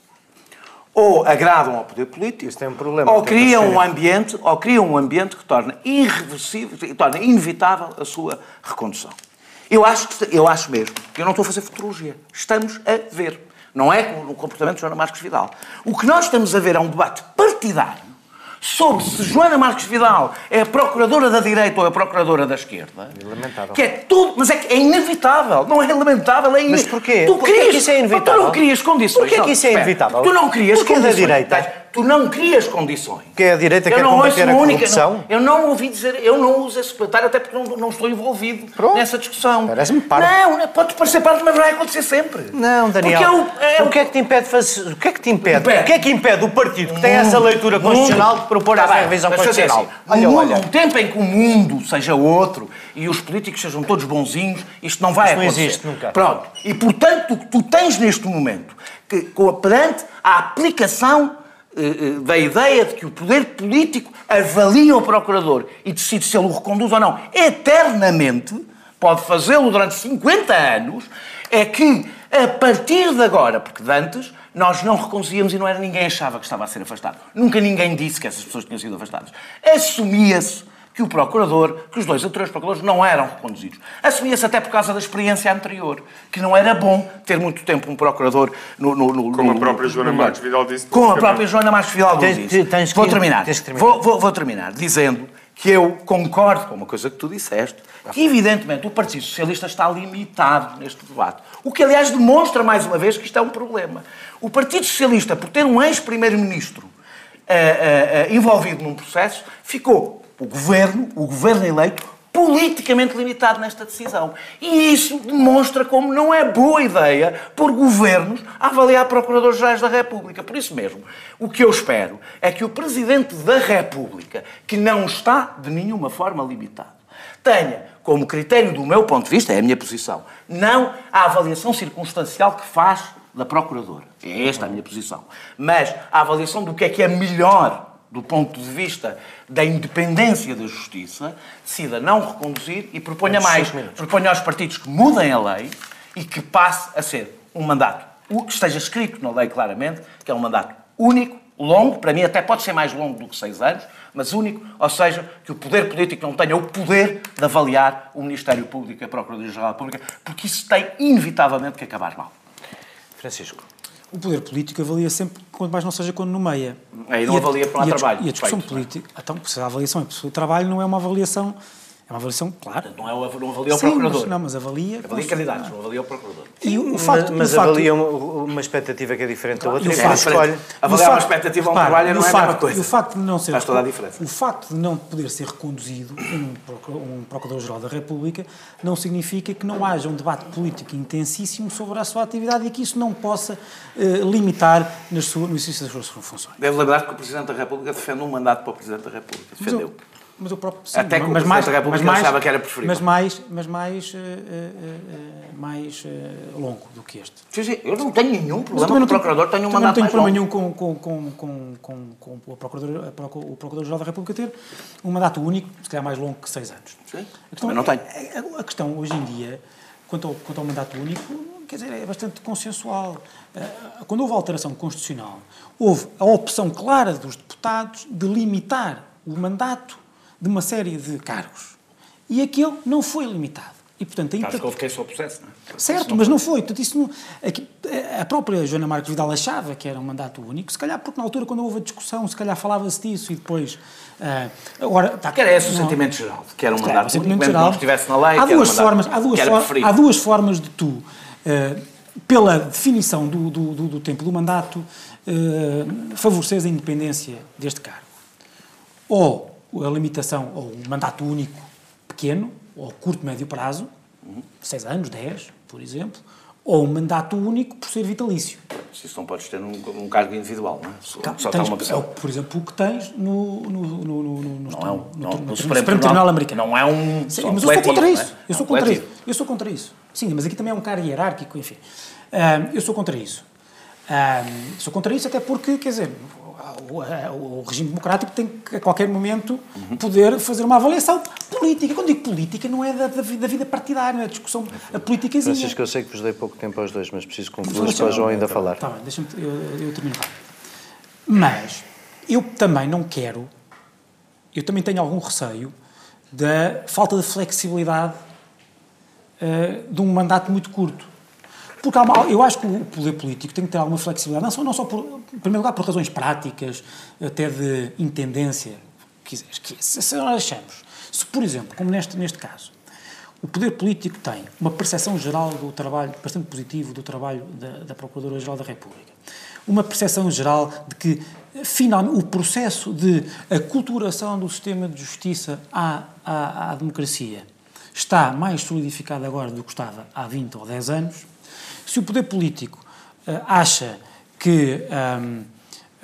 Ou agradam ao poder político, Isso tem um problema, ou criam um ambiente, ou criam um ambiente que torna irreversível, que torna inevitável a sua recondução. Eu acho, que, eu acho mesmo que eu não estou a fazer futurologia. Estamos a ver. Não é no comportamento de Joana Marques Vidal. O que nós estamos a ver é um debate partidário sobre se Joana Marques Vidal é a procuradora da direita ou a procuradora da esquerda. É lamentável. Que é tudo, mas é que é inevitável. Não é lamentável, é inevitável. Mas porquê? Tu porquê querias, que isso é inevitável? Tu não querias condições. Porquê que isso é inevitável? Tu não querias Porquê condições. da direita? Tu não crias condições. Que é a direita que quer combater a corrupção? Não, eu não ouvi dizer, eu não uso esse comentário, até porque não, não estou envolvido Pronto. nessa discussão. Parece-me parvo. Não, pode parecer parvo, mas vai acontecer sempre. Não, Daniel. Eu, é, o que é que te impede de fazer... O que é que te impede? impede. O que é que impede o partido que tem essa leitura constitucional de propor tá essa revisão constitucional? Assim, olha, olha. um tempo em que o mundo seja outro e os políticos sejam todos bonzinhos, isto não vai isto acontecer. não existe nunca. Pronto. E, portanto, tu tens neste momento que, perante a aplicação da ideia de que o poder político avalia o procurador e decide se ele o reconduz ou não eternamente, pode fazê-lo durante 50 anos, é que a partir de agora, porque de antes nós não reconduzíamos e não era ninguém achava que estava a ser afastado. Nunca ninguém disse que essas pessoas tinham sido afastadas. Assumia-se que o procurador, que os dois anteriores procuradores não eram reconduzidos. Assumia-se até por causa da experiência anterior, que não era bom ter muito tempo um procurador no... no, no Como no, a própria Joana Marques Vidal disse. Como a própria Joana Marques Vidal disse. Tens, vou, terminar. terminar. Vou, vou, vou terminar dizendo que eu concordo com uma coisa que tu disseste, que evidentemente o Partido Socialista está limitado neste debate. O que, aliás, demonstra mais uma vez que isto é um problema. O Partido Socialista, por ter um ex-primeiro-ministro uh, uh, uh, envolvido num processo, ficou o governo, o governo eleito, politicamente limitado nesta decisão. E isso demonstra como não é boa ideia por governos avaliar procuradores-gerais da República. Por isso mesmo, o que eu espero é que o Presidente da República, que não está de nenhuma forma limitado, tenha como critério do meu ponto de vista, é a minha posição, não a avaliação circunstancial que faz da Procuradora. É esta a minha posição. Mas a avaliação do que é que é melhor do ponto de vista da independência da justiça, decida não reconduzir e proponha mais. Proponha aos partidos que mudem a lei e que passe a ser um mandato que esteja escrito na lei claramente, que é um mandato único, longo, para mim até pode ser mais longo do que seis anos, mas único, ou seja, que o poder político não tenha o poder de avaliar o Ministério Público e a Procuradoria-Geral da República, porque isso tem inevitavelmente que acabar mal. Francisco o poder político avalia sempre, quanto mais não seja quando nomeia. Aí não avalia para lá trabalho. E a discussão feito, política. Então, se a avaliação é o trabalho, não é uma avaliação é uma avaliação, claro. Não, é, não avalia o Sim, procurador. Mas, não, mas avalia. Avalia candidatos, não avalia o procurador. E o, facto, mas, mas o facto, avalia uma, uma, expectativa que é diferente claro, da outra. E o facto, escolhe. Avaliar uma expectativa a um trabalho não é facto, a mesma coisa. O facto de não ser. Faz toda a diferença. O facto de não poder ser reconduzido um, um Procurador-Geral da República não significa que não haja um debate político intensíssimo sobre a sua atividade e que isso não possa uh, limitar nas sua, no exercício das suas funções. Deve lembrar que o Presidente da República defende um mandato para o Presidente da República. Defendeu. Mas o próprio sim, Até que mas o mais, da República mas mais, achava que era preferível. Mas mais, mas mais, uh, uh, uh, mais longo do que este. Sim, sim, eu não tenho nenhum problema com o Procurador, tenho um mandato mais longo. Não tenho problema nenhum com, com, com, com, com, com o Procurador-Geral Procurador da República ter um mandato único, se calhar mais longo que seis anos. Sim, a questão, não tenho. A, a, questão hoje em dia, quanto ao, quanto ao mandato único, quer dizer, é bastante consensual. Quando houve a alteração constitucional, houve a opção clara dos deputados de limitar o mandato de uma série de cargos. E aquele não foi limitado. E, portanto, ainda... Caso que houve quem se opusesse, não é? Certo, não mas não foi. Portanto, isso não... A própria Joana Marques Vidal achava que era um mandato único, se calhar porque na altura, quando houve a discussão, se calhar falava-se disso e depois... Uh, agora, tá, que era esse não... o sentimento geral, que era um mandato claro, único, geral, não estivesse na lei, há duas formas, há duas, for, há duas formas de tu, uh, pela definição do, do, do, do, tempo do mandato, uh, favoreceres a independência deste cargo. Ou a limitação ou um mandato único pequeno, ou curto, médio prazo, uhum. seis anos, dez, por exemplo, ou um mandato único por ser vitalício. Se isso não podes ter num, num cargo individual, não é? Só, tá, só tens, uma pessoa. É, por exemplo, o que tens no, no, no, no, no, não é um, no, no, no Supremo Tribunal Americano. Não é um. Sim, mas eu sou contra isso. É? Eu sou contra isso. Eu sou contra isso. Sim, mas aqui também é um cara hierárquico, enfim. Um, eu sou contra isso. Um, sou contra isso até porque, quer dizer, o, o, regime democrático tem que, a qualquer momento, uhum. poder fazer uma avaliação política. Quando digo política, não é da, da, da vida partidária, não é discussão a política Francisco, eu sei que vos dei pouco tempo aos dois, mas preciso concluir para o João ainda falar. Está bem, deixa-me, eu, eu termino. Mas, eu também não quero, eu também tenho algum receio da falta de flexibilidade uh, de um mandato muito curto. Porque uma, eu acho que o poder político tem que ter alguma flexibilidade, não só, não só por, em primeiro lugar, por razões práticas, até de intendência, quiseres, que se, se nós achamos, se por exemplo, como neste, neste caso, o poder político tem uma percepção geral do trabalho, bastante positivo do trabalho da, da Procuradora-Geral da República, uma percepção geral de que, finalmente, o processo de aculturação do sistema de justiça à, à, à democracia está mais solidificado agora do que estava há 20 ou 10 anos. Se o poder político uh, acha que. Um, uh,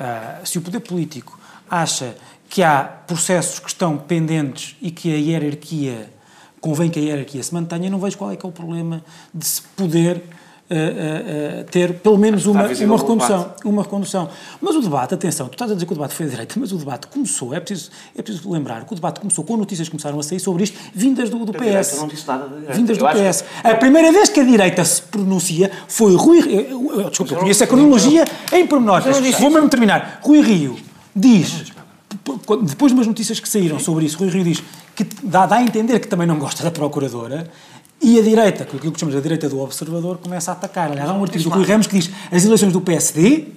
ah, se o poder político acha que há processos que estão pendentes e que a hierarquia, convém que a hierarquia se mantenha, não vejo qual é que é o problema de se poder uh, ter pelo menos uma, uma recondução, uma recondução. Mas o debate, atenção, tu estás a dizer que o debate foi de direita, mas o debate começou, é preciso, é preciso lembrar que o debate começou com notícias que começaram a sair sobre isto, vindas do, do PS. Não disse nada vindas do PS. Que... A primeira vez que a direita se pronuncia foi Rui... Eu, desculpa, eu conheço a cronologia em pormenores. Vou mesmo terminar. Rui Rio diz depois de umas notícias que saíram sobre isso, Rui Rio diz que dá, dá, a entender que também não gosta da Procuradora e a direita, aquilo que chamamos de direita do observador, começa a atacar. Aliás, há um artigo do Rui Ramos que diz as eleições do PSD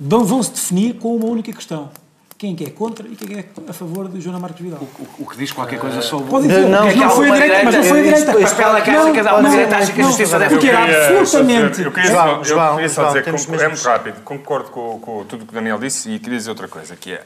vão-se definir com uma única questão. Quem é contra e quem é a favor de Joana Marques Vidal. O, o, o que diz qualquer coisa sobre... Pode dizer, não, não, não foi a direita, mas não foi a direita. Mas ela que acha que uma direita acha que a justiça deve... Porque era absolutamente... Eu queria, João, João, eu queria só dizer, é muito rápido, concordo com, com tudo o que o Daniel disse e queria dizer outra coisa, que é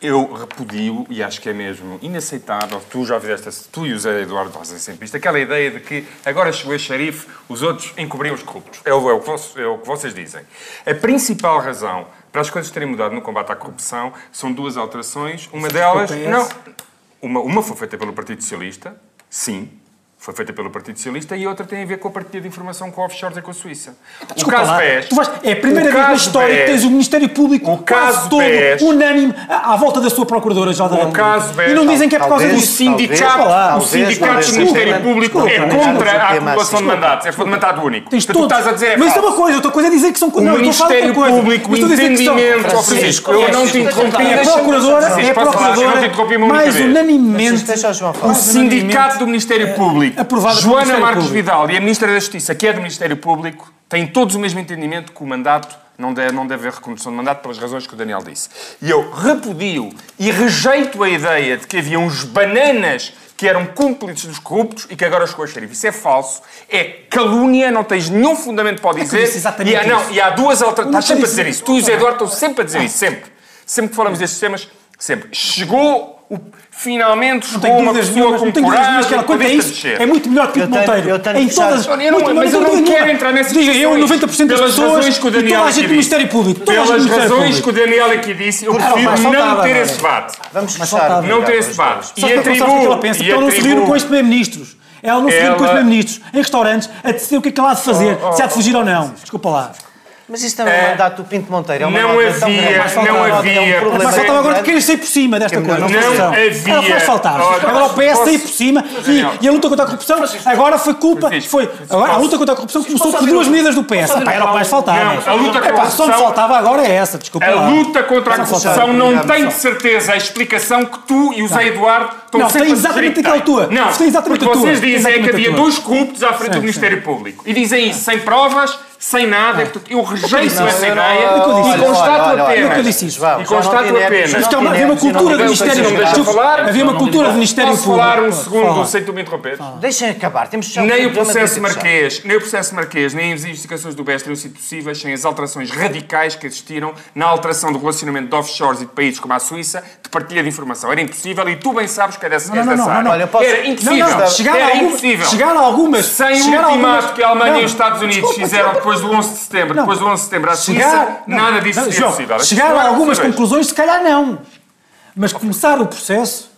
eu repudio, e acho que é mesmo inaceitável, tu já fizeste, tu e o Zé Eduardo fazem sempre isto, aquela ideia de que agora chegou o xerife, os outros encobriam os corruptos. É o, é, o, é o que vocês dizem. A principal razão para as coisas terem mudado no combate à corrupção são duas alterações. Uma delas. Não, uma, uma foi feita pelo Partido Socialista, sim, foi feita pelo Partido Socialista e outra tem a ver com a partilha de informação com offshores e com a Suíça. Desculpa o caso lá, BES... Vais, é a primeira vez na história BES, que tens o Ministério Público o caso todo BES, unânime à, volta da sua Procuradora já da O caso BES, E não dizem que é por causa disso. O sindicato, talvez, o sindicato do Ministério Público é contra a acumulação de mandatos. É fundamento único. Tens tu estás a dizer é Mas isso é uma coisa, outra coisa é dizer que são... O Ministério Público, o entendimento... Francisco, eu não te interrompi. É a Procuradora, é a Procuradora mais unanimemente... O sindicato do Ministério Público, Joana Joana Marcos Público. Vidal e a Ministra da Justiça, que é do Ministério Público, têm todos o mesmo entendimento que o mandato não deve, não deve haver recondução de mandato pelas razões que o Daniel disse. E eu repudio e rejeito a ideia de que havia uns bananas que eram cúmplices dos corruptos e que agora chegou a xerife. Isso é falso, é calúnia, não tens nenhum fundamento para o é dizer. É e, há, não, e há duas alternativas. Estás sempre a dizer isso. Tu e o Zé Eduardo estão sempre a dizer isso, sempre. Sempre que falamos destes temas, sempre. Chegou o finalmente chegou uma pessoa com coragem que quanto é isso, é muito melhor que o Monteiro. Eu tenho em todas, eu não, mas eu não quero entrar nessa Diga, eu 90% das pessoas que o Daniel toda a gente do Ministério Público. Pelas razões que o Daniel aqui disse, eu prefiro não ter esse debate. Vamos fechar. Não ter esse debate. E atribuo... que ela pensa? Que ela não se reuniu com os Primeiro-Ministros. Ela não se reuniu com os Primeiro-Ministros em restaurantes a decidir o que é que ela há de fazer, se há de fugir ou não. Desculpa lá. Mas isto também é um mandato do Pinto Monteiro. É uma não havia, não havia. Um mas faltava agora de querer sair por cima desta coisa. Não, havia. Era mais faltar. Agora o PS sair por cima e, e, a luta contra a corrupção agora foi culpa. Foi, agora a luta contra a corrupção começou por duas medidas do PS. era o que mais faltava. Não, a luta contra a corrupção. Só me faltava agora é essa, desculpa. A luta contra a corrupção não tem de certeza a explicação que tu e o Zé Eduardo estão sempre a dizer. Não, tem exatamente aquela tua. Não, tem exatamente a tua. vocês dizem é que havia dois corruptos à frente do Ministério Público. E dizem isso sem provas sem nada. Ah. Eu rejeito não, essa não, ideia não, e constato apenas. Eu disse isso. E constato apenas. Isto é havia uma cultura do Ministério Público. Havia uma cultura do Ministério Público. Posso falar um segundo sem tu me interromper? Deixem acabar. Temos nem o processo marquês, nem o processo marquês, nem as investigações do BES teriam sido possíveis sem as alterações radicais que existiram na alteração do relacionamento de offshores e de países como a Suíça, de partilha de informação. Era impossível e tu bem sabes que é dessa, não, não, não, não, Olha, Era impossível. Era impossível. Chegar a algumas... Sem o ultimato que a Alemanha e os Estados Unidos fizeram depois do 11 de setembro não. depois do 11 de setembro à Suíça, nada disso não, João, é possível. Chegar a algumas conclusões, se calhar não. Mas começar o processo...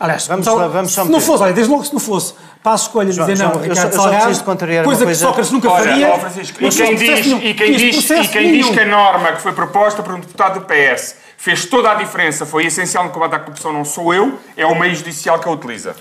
Aliás, vamos, só, vamos só se não fosse, olha, desde logo se não fosse para a escolha João, dizer não, João, Ricardo eu Salgado, eu coisa, coisa que Sócrates nunca olha, faria. Francisco, e quem, diz, e quem, diz, e quem diz que a norma que foi proposta por um deputado do PS fez toda a diferença, foi essencial no combate à corrupção, não sou eu, é o meio judicial que a utiliza.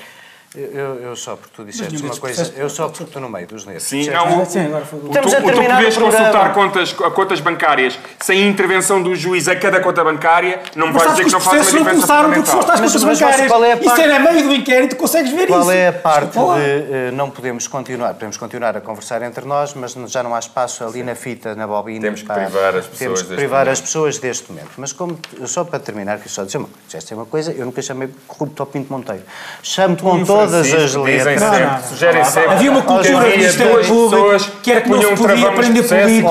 Eu, eu, só porque tu disseste uma coisa, eu só porque estou no meio dos nervos. Sim, não, o, Sim, agora foi... o, Estamos tu, a terminar tu podes consultar contas, contas bancárias sem intervenção do juiz a cada conta bancária, não me vais dizer que não faz uma diferença não começaram porque foste às contas bancárias. É a parte, isso era meio do inquérito, consegues ver qual isso. Qual é a parte de uh, não podemos continuar, podemos continuar a conversar entre nós, mas já não há espaço ali na fita, na bobina. Temos que privar as pessoas Temos que privar as pessoas deste momento. Mas como, só para terminar, quero só dizer uma coisa, esta é uma coisa, eu nunca chamei corrupto ao Pinto Monteiro. Chamo-te com todas as letras. Sugerem sempre. Havia uma cultura do Ministério Público que era que não se podia aprender política.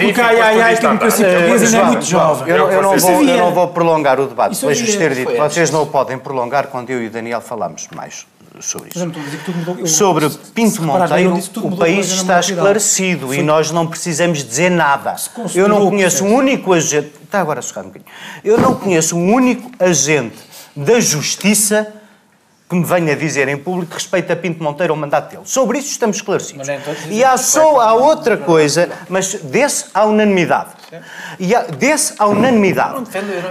Porque ai, ai, ai, que a democracia portuguesa ainda é muito jovem. Eu, eu, não vou, eu não vou prolongar o debate. Deixe-vos ter dito, vocês não o podem prolongar quando eu e o Daniel falamos mais sobre isso. Sobre Pinto Monteiro, o país está esclarecido e nós não precisamos dizer nada. Eu não conheço um único agente. Está agora a socar um bocadinho. Eu não conheço um único agente da justiça que me venha dizer em público que respeita Pinto Monteiro ou o mandato dele. Sobre isso estamos esclarecidos. E há só há outra coisa, mas desse há unanimidade. E há, desse há unanimidade.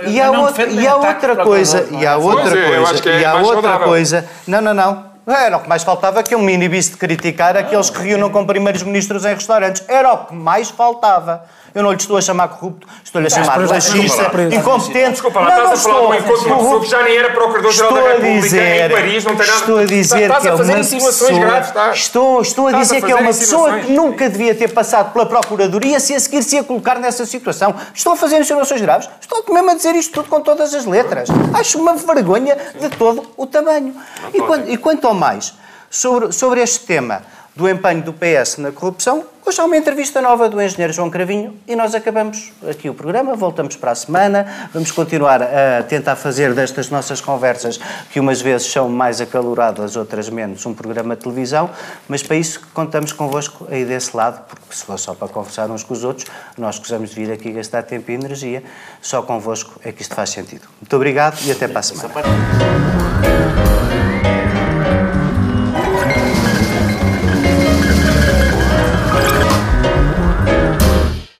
E há, outra, e há outra coisa, e há outra coisa, e há outra coisa. Não, não, não. Era o que mais faltava que um mini de criticar aqueles que reúnam com primeiros ministros em restaurantes. Era o que mais faltava. Eu não lhe estou a chamar corrupto, estou-lhe a chamar laxista, incompetente. Desculpa lá, estás a falar de um encontro de uma pessoa que já nem era Procurador-Geral da República em Paris, não tem nada... Estou a dizer que é uma pessoa... Estou, estou a dizer que é uma pessoa que nunca devia ter passado pela Procuradoria se a seguir se ia colocar nessa situação. Estou a fazer insinuações graves? Estou mesmo a dizer isto tudo com todas as letras. Acho uma vergonha de todo o tamanho. E quanto, e quanto ao mais, sobre, sobre este tema do empenho do PS na corrupção. Hoje há uma entrevista nova do engenheiro João Cravinho e nós acabamos aqui o programa, voltamos para a semana, vamos continuar a tentar fazer destas nossas conversas, que umas vezes são mais acaloradas, outras menos, um programa de televisão, mas para isso contamos convosco aí desse lado, porque se for só para conversar uns com os outros, nós gostamos de vir aqui gastar tempo e energia, só convosco é que isto faz sentido. Muito obrigado e até para a semana.